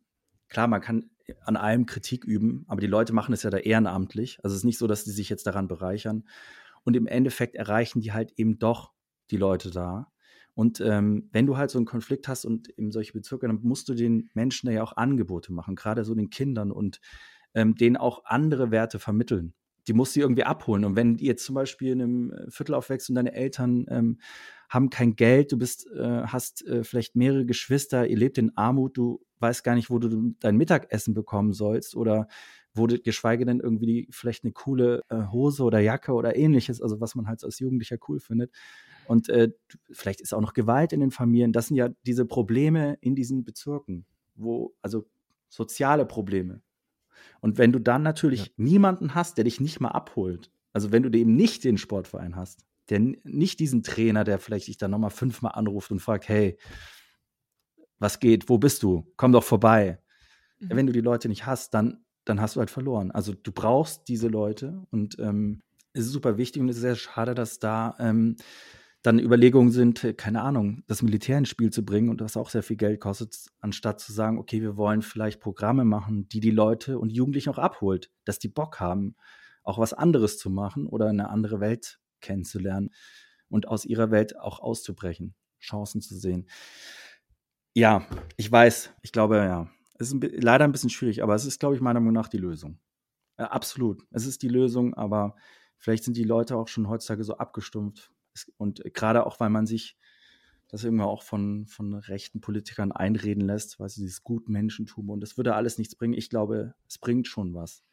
klar, man kann an allem Kritik üben, aber die Leute machen es ja da ehrenamtlich. Also es ist nicht so, dass die sich jetzt daran bereichern. Und im Endeffekt erreichen die halt eben doch die Leute da. Und ähm, wenn du halt so einen Konflikt hast und eben solche Bezirke, dann musst du den Menschen ja auch Angebote machen, gerade so den Kindern und ähm, denen auch andere Werte vermitteln. Die musst du irgendwie abholen. Und wenn jetzt zum Beispiel in einem äh, Viertel aufwächst und deine Eltern ähm, haben kein Geld, du bist, äh, hast äh, vielleicht mehrere Geschwister, ihr lebt in Armut, du weißt gar nicht, wo du dein Mittagessen bekommen sollst oder du, geschweige denn irgendwie vielleicht eine coole äh, Hose oder Jacke oder ähnliches, also was man halt als Jugendlicher cool findet. Und äh, vielleicht ist auch noch Gewalt in den Familien. Das sind ja diese Probleme in diesen Bezirken, wo, also soziale Probleme. Und wenn du dann natürlich Ja. niemanden hast, der dich nicht mal abholt, also wenn du eben nicht den Sportverein hast, der nicht diesen Trainer, der vielleicht dich dann nochmal fünfmal anruft und fragt, hey, was geht, wo bist du? Komm doch vorbei. Mhm. Wenn du die Leute nicht hast, dann, dann hast du halt verloren. Also du brauchst diese Leute und ähm, es ist super wichtig und es ist sehr schade, dass da ähm, dann Überlegungen sind, äh, keine Ahnung, das Militär ins Spiel zu bringen und das auch sehr viel Geld kostet, anstatt zu sagen, okay, wir wollen vielleicht Programme machen, die die Leute und Jugendlichen auch abholt, dass die Bock haben, auch was anderes zu machen oder eine andere Welt kennenzulernen und aus ihrer Welt auch auszubrechen, Chancen zu sehen. Ja, ich weiß, ich glaube, ja, es ist leider ein bisschen schwierig, aber es ist, glaube ich, meiner Meinung nach die Lösung. Ja, absolut, es ist die Lösung, aber vielleicht sind die Leute auch schon heutzutage so abgestumpft. Und gerade auch, weil man sich das irgendwie auch von, von rechten Politikern einreden lässt, weißt du, dieses Gutmenschentum und das würde alles nichts bringen. Ich glaube, es bringt schon was.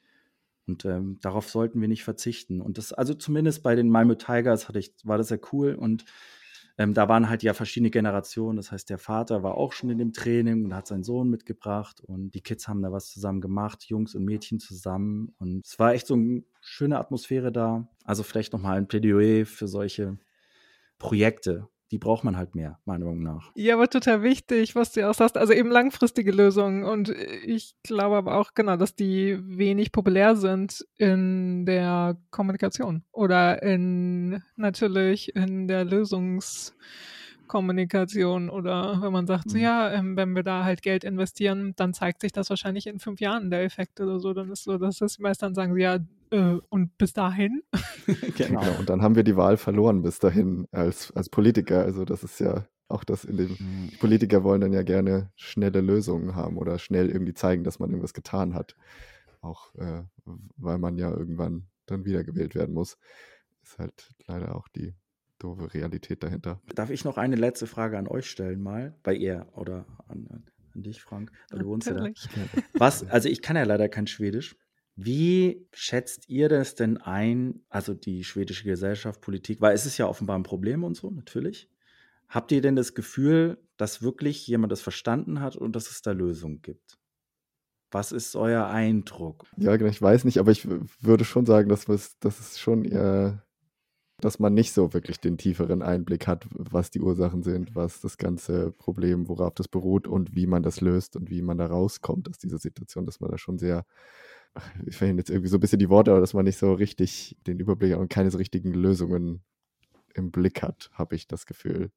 Und ähm, darauf sollten wir nicht verzichten. Und das, also zumindest bei den Malmö Tigers hatte ich, war das sehr cool. Und ähm, da waren halt ja verschiedene Generationen. Das heißt, der Vater war auch schon in dem Training und hat seinen Sohn mitgebracht und die Kids haben da was zusammen gemacht, Jungs und Mädchen zusammen. Und es war echt so eine schöne Atmosphäre da. Also vielleicht nochmal ein Plädoyer für solche Projekte, die braucht man halt mehr, meiner Meinung nach. Ja, aber total wichtig, was du auch sagst. Also eben langfristige Lösungen. Und ich glaube aber auch, genau, dass die wenig populär sind in der Kommunikation oder in natürlich in der Lösungs- Kommunikation oder wenn man sagt, so, Mhm. ja, ähm, wenn wir da halt Geld investieren, dann zeigt sich das wahrscheinlich in fünf Jahren der Effekt oder so. Dann ist so, dass das die meisten dann sagen, ja, äh, und bis dahin? genau. Genau. Und dann haben wir die Wahl verloren bis dahin als, als Politiker. Also das ist ja auch das in dem, Mhm. die Politiker wollen dann ja gerne schnelle Lösungen haben oder schnell irgendwie zeigen, dass man irgendwas getan hat. Auch äh, weil man ja irgendwann dann wiedergewählt werden muss. Ist halt leider auch die doofe Realität dahinter. Darf ich noch eine letzte Frage an euch stellen, mal? Bei ihr oder an, an dich, Frank? Weil du wohnst ja da. Was, also ich kann ja leider kein Schwedisch. Wie schätzt ihr das denn ein, also die schwedische Gesellschaft, Politik, weil es ist ja offenbar ein Problem und so, natürlich. Habt ihr denn das Gefühl, dass wirklich jemand das verstanden hat und dass es da Lösungen gibt? Was ist euer Eindruck? Ja, genau, ich weiß nicht, aber ich würde schon sagen, dass, dass es schon eher, dass man nicht so wirklich den tieferen Einblick hat, was die Ursachen sind, was das ganze Problem, worauf das beruht und wie man das löst und wie man da rauskommt aus dieser Situation, dass man da schon sehr, ich verhindere jetzt irgendwie so ein bisschen die Worte, aber dass man nicht so richtig den Überblick hat und keine so richtigen Lösungen im Blick hat, habe ich das Gefühl,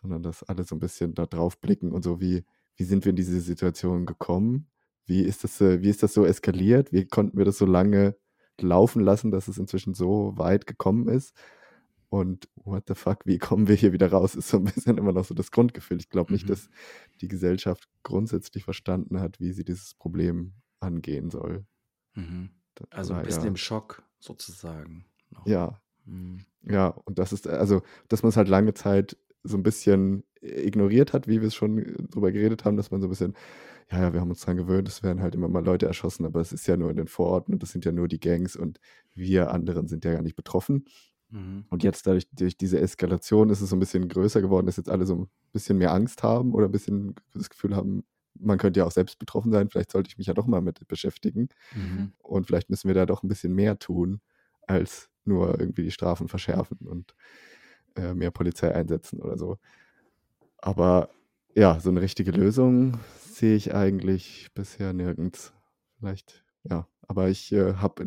sondern dass alle so ein bisschen da drauf blicken und so, wie, wie sind wir in diese Situation gekommen? Wie ist das, äh, wie ist das so eskaliert? Wie konnten wir das so lange laufen lassen, dass es inzwischen so weit gekommen ist? Und what the fuck, wie kommen wir hier wieder raus? Ist so ein bisschen immer noch so das Grundgefühl. Ich glaube nicht, Mhm. dass die Gesellschaft grundsätzlich verstanden hat, wie sie dieses Problem angehen soll. Mhm. Also ein bisschen leider. im Schock sozusagen. noch. Ja, Mhm. Ja, und das ist, also, dass man es halt lange Zeit so ein bisschen ignoriert hat, wie wir es schon drüber geredet haben, dass man so ein bisschen, ja, ja, wir haben uns dran gewöhnt, es werden halt immer mal Leute erschossen, aber es ist ja nur in den Vororten und das sind ja nur die Gangs und wir anderen sind ja gar nicht betroffen. Mhm. Und jetzt dadurch, durch diese Eskalation ist es so ein bisschen größer geworden, dass jetzt alle so ein bisschen mehr Angst haben oder ein bisschen das Gefühl haben, man könnte ja auch selbst betroffen sein, vielleicht sollte ich mich ja doch mal mit beschäftigen. Mhm. Und vielleicht müssen wir da doch ein bisschen mehr tun, als nur irgendwie die Strafen verschärfen und äh, mehr Polizei einsetzen oder so. Aber ja, so eine richtige Lösung sehe ich eigentlich bisher nirgends. Vielleicht, ja. Aber ich äh, habe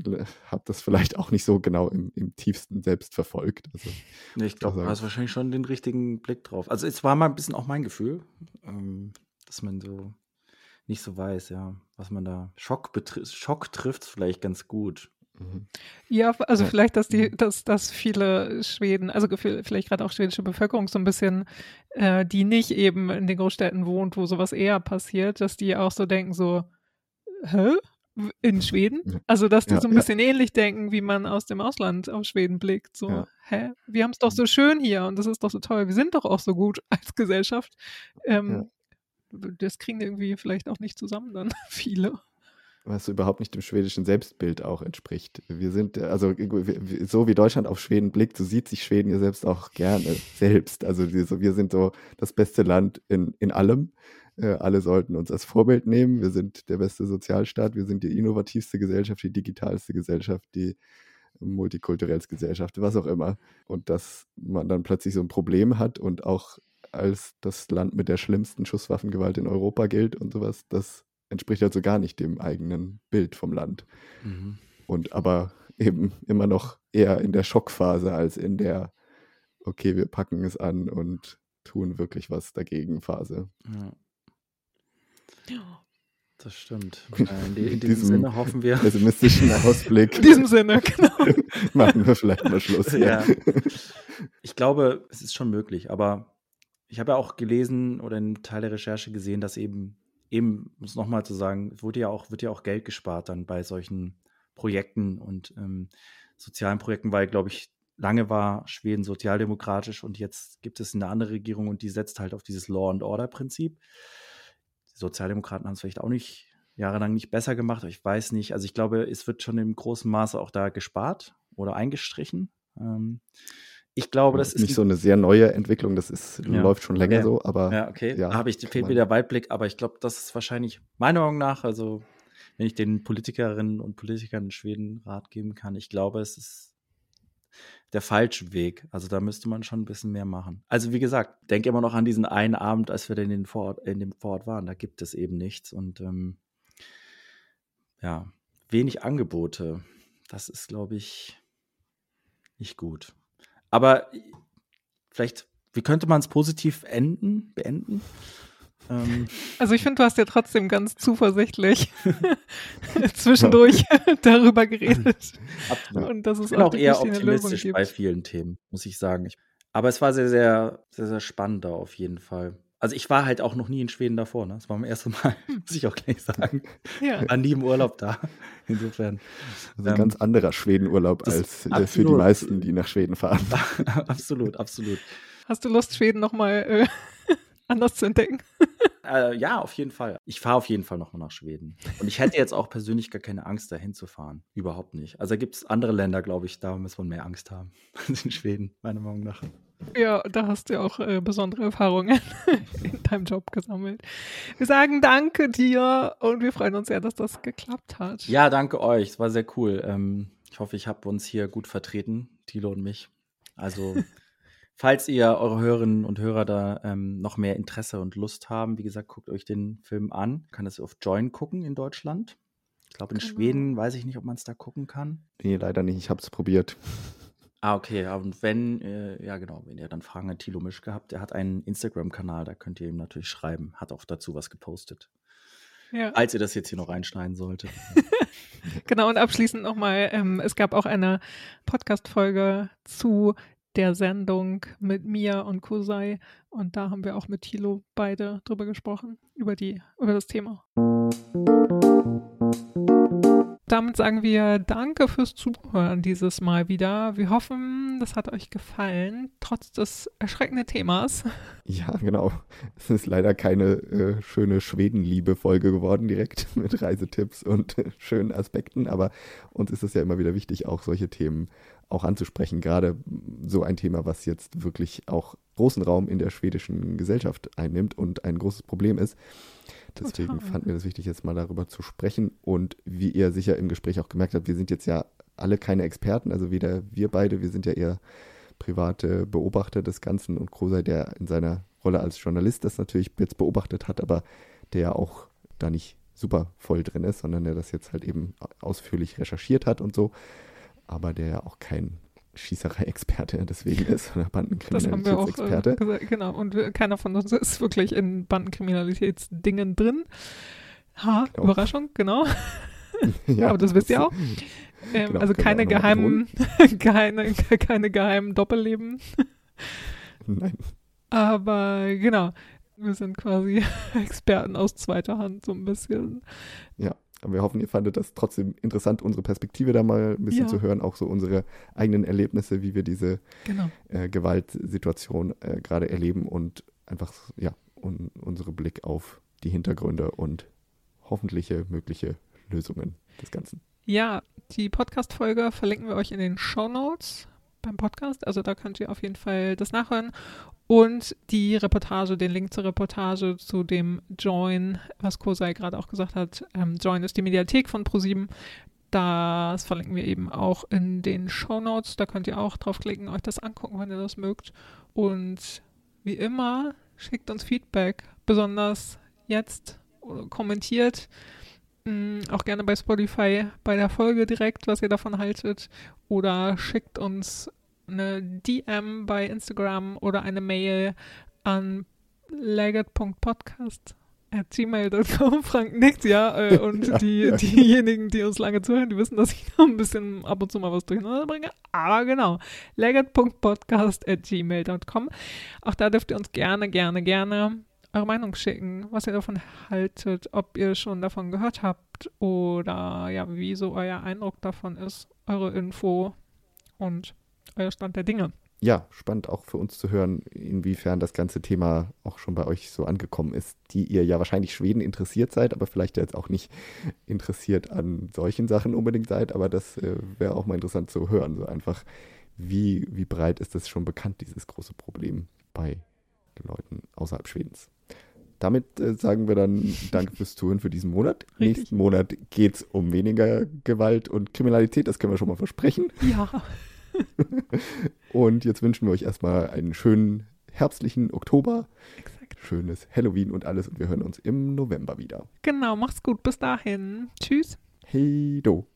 hab das vielleicht auch nicht so genau im, im tiefsten selbst verfolgt. Also, Nee, ich glaube, du hast wahrscheinlich schon den richtigen Blick drauf. Also es war mal ein bisschen auch mein Gefühl, ähm, dass man so nicht so weiß, ja, was man da. Schock, betri- Schock trifft vielleicht ganz gut. mhm. Ja, also Ja. vielleicht, dass die, Mhm. dass, dass viele Schweden, also vielleicht gerade auch schwedische Bevölkerung so ein bisschen, äh, die nicht eben in den Großstädten wohnt, wo sowas eher passiert, dass die auch so denken, so, hä? In Schweden? Ja. Also, dass die Ja, so ein ja. bisschen ähnlich denken, wie man aus dem Ausland auf Schweden blickt. So, Ja. hä? Wir haben es doch so schön hier und das ist doch so toll. Wir sind doch auch so gut als Gesellschaft. Ähm, Das kriegen irgendwie vielleicht auch nicht zusammen dann viele. was überhaupt nicht dem schwedischen Selbstbild auch entspricht. Wir sind, also so wie Deutschland auf Schweden blickt, so sieht sich Schweden ja selbst auch gerne selbst. Also wir, wir sind so das beste Land in, in allem. Äh, alle sollten uns als Vorbild nehmen. Wir sind der beste Sozialstaat, wir sind die innovativste Gesellschaft, die digitalste Gesellschaft, die multikulturellste Gesellschaft, was auch immer. Und dass man dann plötzlich so ein Problem hat und auch als das Land mit der schlimmsten Schusswaffengewalt in Europa gilt und sowas, das entspricht also gar nicht dem eigenen Bild vom Land. Mhm. Und aber eben immer noch eher in der Schockphase als in der, okay, wir packen es an und tun wirklich was dagegen Phase. Ja, das stimmt. Äh, in, in Mit diesem Sinne hoffen wir. Pessimistischen Ausblick In diesem Sinne, genau. machen wir vielleicht mal Schluss. Ja. Ich glaube, es ist schon möglich, aber ich habe ja auch gelesen oder in Teil der Recherche gesehen, dass eben, eben, um es nochmal zu sagen, es wurde ja auch, wird ja auch Geld gespart dann bei solchen Projekten und ähm, sozialen Projekten, weil, glaube ich, lange war Schweden sozialdemokratisch und jetzt gibt es eine andere Regierung und die setzt halt auf dieses Law and Order Prinzip. Sozialdemokraten haben es vielleicht auch nicht jahrelang nicht besser gemacht, aber ich weiß nicht. Also ich glaube, es wird schon im großen Maße auch da gespart oder eingestrichen. Ähm, ich glaube, das, das ist nicht so eine sehr neue Entwicklung, das ist, Ja. läuft schon länger Okay. so, aber Ja, okay. ja, da habe ich, fehlt mir der Weitblick, aber ich glaube, das ist wahrscheinlich meiner Meinung nach, also wenn ich den Politikerinnen und Politikern in Schweden Rat geben kann, ich glaube, es ist der falsche Weg. Also da müsste man schon ein bisschen mehr machen. Also wie gesagt, denke immer noch an diesen einen Abend, als wir in, Vorort, in dem Vorort waren. Da gibt es eben nichts und ähm, ja, wenig Angebote. Das ist, glaube ich, nicht gut. Aber vielleicht, wie könnte man es positiv enden, beenden? Ähm, Also ich finde, du hast ja trotzdem ganz zuversichtlich zwischendurch darüber geredet. absolut. Und das ist Ich bin auch eher eine Lösung optimistisch bei vielen Themen, muss ich sagen. Ich, aber es war sehr, sehr, sehr, sehr spannend da auf jeden Fall. Also ich war halt auch noch nie in Schweden davor, ne? Das war mein erstes Mal, muss ich auch gleich sagen. Ja. War nie im Urlaub da. Insofern. also ein ähm, ganz anderer Schwedenurlaub als äh, für die absolut. meisten, die nach Schweden fahren. absolut, absolut. Hast du Lust, Schweden nochmal äh, anders zu entdecken? Äh, ja, auf jeden Fall. Ich fahre auf jeden Fall nochmal nach Schweden. Und ich hätte jetzt auch persönlich gar keine Angst, dahin zu fahren. Überhaupt nicht. Also da gibt es andere Länder, glaube ich, da muss man mehr Angst haben als in Schweden, meiner Meinung nach. Ja, da hast du ja auch äh, besondere Erfahrungen in deinem Job gesammelt. Wir sagen Danke dir und wir freuen uns sehr, dass das geklappt hat. Ja, danke euch. Es war sehr cool. Ähm, ich hoffe, ich habe uns hier gut vertreten, Thilo und mich. Also, falls ihr eure Hörerinnen und Hörer da ähm, noch mehr Interesse und Lust haben, wie gesagt, guckt euch den Film an. Kann das auf Join gucken in Deutschland. Ich glaube, in Genau. Schweden weiß ich nicht, ob man es da gucken kann. Nee, leider nicht, ich habe es probiert. Ah, okay. ja, Und wenn, äh, ja genau, wenn ihr dann Fragen an Thilo Misch gehabt, der hat einen Instagram-Kanal, da könnt ihr ihm natürlich schreiben. Hat auch dazu was gepostet. Ja. Als ihr das jetzt hier noch reinschneiden solltet. Genau, und abschließend nochmal, ähm, es gab auch eine Podcast-Folge zu der Sendung mit Mia und Kusai und da haben wir auch mit Thilo beide drüber gesprochen, über, die, über das Thema. Damit sagen wir Danke fürs Zuhören dieses Mal wieder. Wir hoffen, das hat euch gefallen, trotz des erschreckenden Themas. Ja, genau. Es ist leider keine äh, schöne Schwedenliebe-Folge geworden, direkt mit Reisetipps und äh, schönen Aspekten, aber uns ist es ja immer wieder wichtig, auch solche Themen auch anzusprechen. Gerade so ein Thema, was jetzt wirklich auch großen Raum in der schwedischen Gesellschaft einnimmt und ein großes Problem ist. Deswegen Total. fanden wir das wichtig, jetzt mal darüber zu sprechen. Und wie ihr sicher im Gespräch auch gemerkt habt, wir sind jetzt ja alle keine Experten, also weder wir beide, wir sind ja eher private Beobachter des Ganzen und Krosei, der in seiner Rolle als Journalist das natürlich jetzt beobachtet hat, aber der ja auch da nicht super voll drin ist, sondern der das jetzt halt eben ausführlich recherchiert hat und so, aber der ja auch kein Schießerei-Experte deswegen ist oder Das haben wir auch äh, Bandenkriminalitätsexperte. Genau, und wir, keiner von uns ist wirklich in Bandenkriminalitätsdingen drin. Ha, Genau. Überraschung, genau. ja, aber das wisst ihr auch. Ähm, Genau, also keine geheimen, keine, keine geheimen Doppelleben. Nein, Aber genau, wir sind quasi Experten aus zweiter Hand, so ein bisschen. Aber wir hoffen, ihr fandet das trotzdem interessant, unsere Perspektive da mal ein bisschen Ja. zu hören, auch so unsere eigenen Erlebnisse, wie wir diese Genau. äh, Gewaltsituation äh, gerade erleben und einfach ja un unsere Blick auf die Hintergründe und hoffentliche mögliche Lösungen des Ganzen. Ja, die Podcast-Folge verlinken wir euch in den Show Notes beim Podcast. Also da könnt ihr auf jeden Fall das nachhören. Und die Reportage, den Link zur Reportage zu dem Join, was Kosei gerade auch gesagt hat. Ähm, Join ist die Mediathek von ProSieben. Das verlinken wir eben auch in den Show Notes. Da könnt ihr auch draufklicken, euch das angucken, wenn ihr das mögt. Und wie immer, schickt uns Feedback, besonders jetzt oder kommentiert. Mm, Auch gerne bei Spotify bei der Folge direkt, was ihr davon haltet. Oder schickt uns eine DM bei Instagram oder eine Mail an legget.podcast at gmail.com. Frank nickt, ja. Äh, und Ja, die, ja. diejenigen, die uns lange zuhören, die wissen, dass ich noch ein bisschen ab und zu mal was durcheinander bringe. Aber genau, legget.podcast at gmail.com. Auch da dürft ihr uns gerne, gerne, gerne eure Meinung schicken, was ihr davon haltet, ob ihr schon davon gehört habt oder ja, wie so euer Eindruck davon ist, eure Info und euer Stand der Dinge. Ja, spannend auch für uns zu hören, inwiefern das ganze Thema auch schon bei euch so angekommen ist, die ihr ja wahrscheinlich Schweden interessiert seid, aber vielleicht jetzt auch nicht interessiert an solchen Sachen unbedingt seid, aber das äh, wäre auch mal interessant zu hören, so einfach, wie, wie breit ist das schon bekannt, dieses große Problem bei Leuten außerhalb Schwedens. Damit äh, sagen wir dann Danke fürs Zuhören für diesen Monat. Richtig. Nächsten Monat geht es um weniger Gewalt und Kriminalität, das können wir schon mal versprechen. Ja. Und jetzt wünschen wir euch erstmal einen schönen herbstlichen Oktober, Exakt. schönes Halloween und alles und wir hören uns im November wieder. Genau, mach's gut. Bis dahin. Tschüss. Hey do.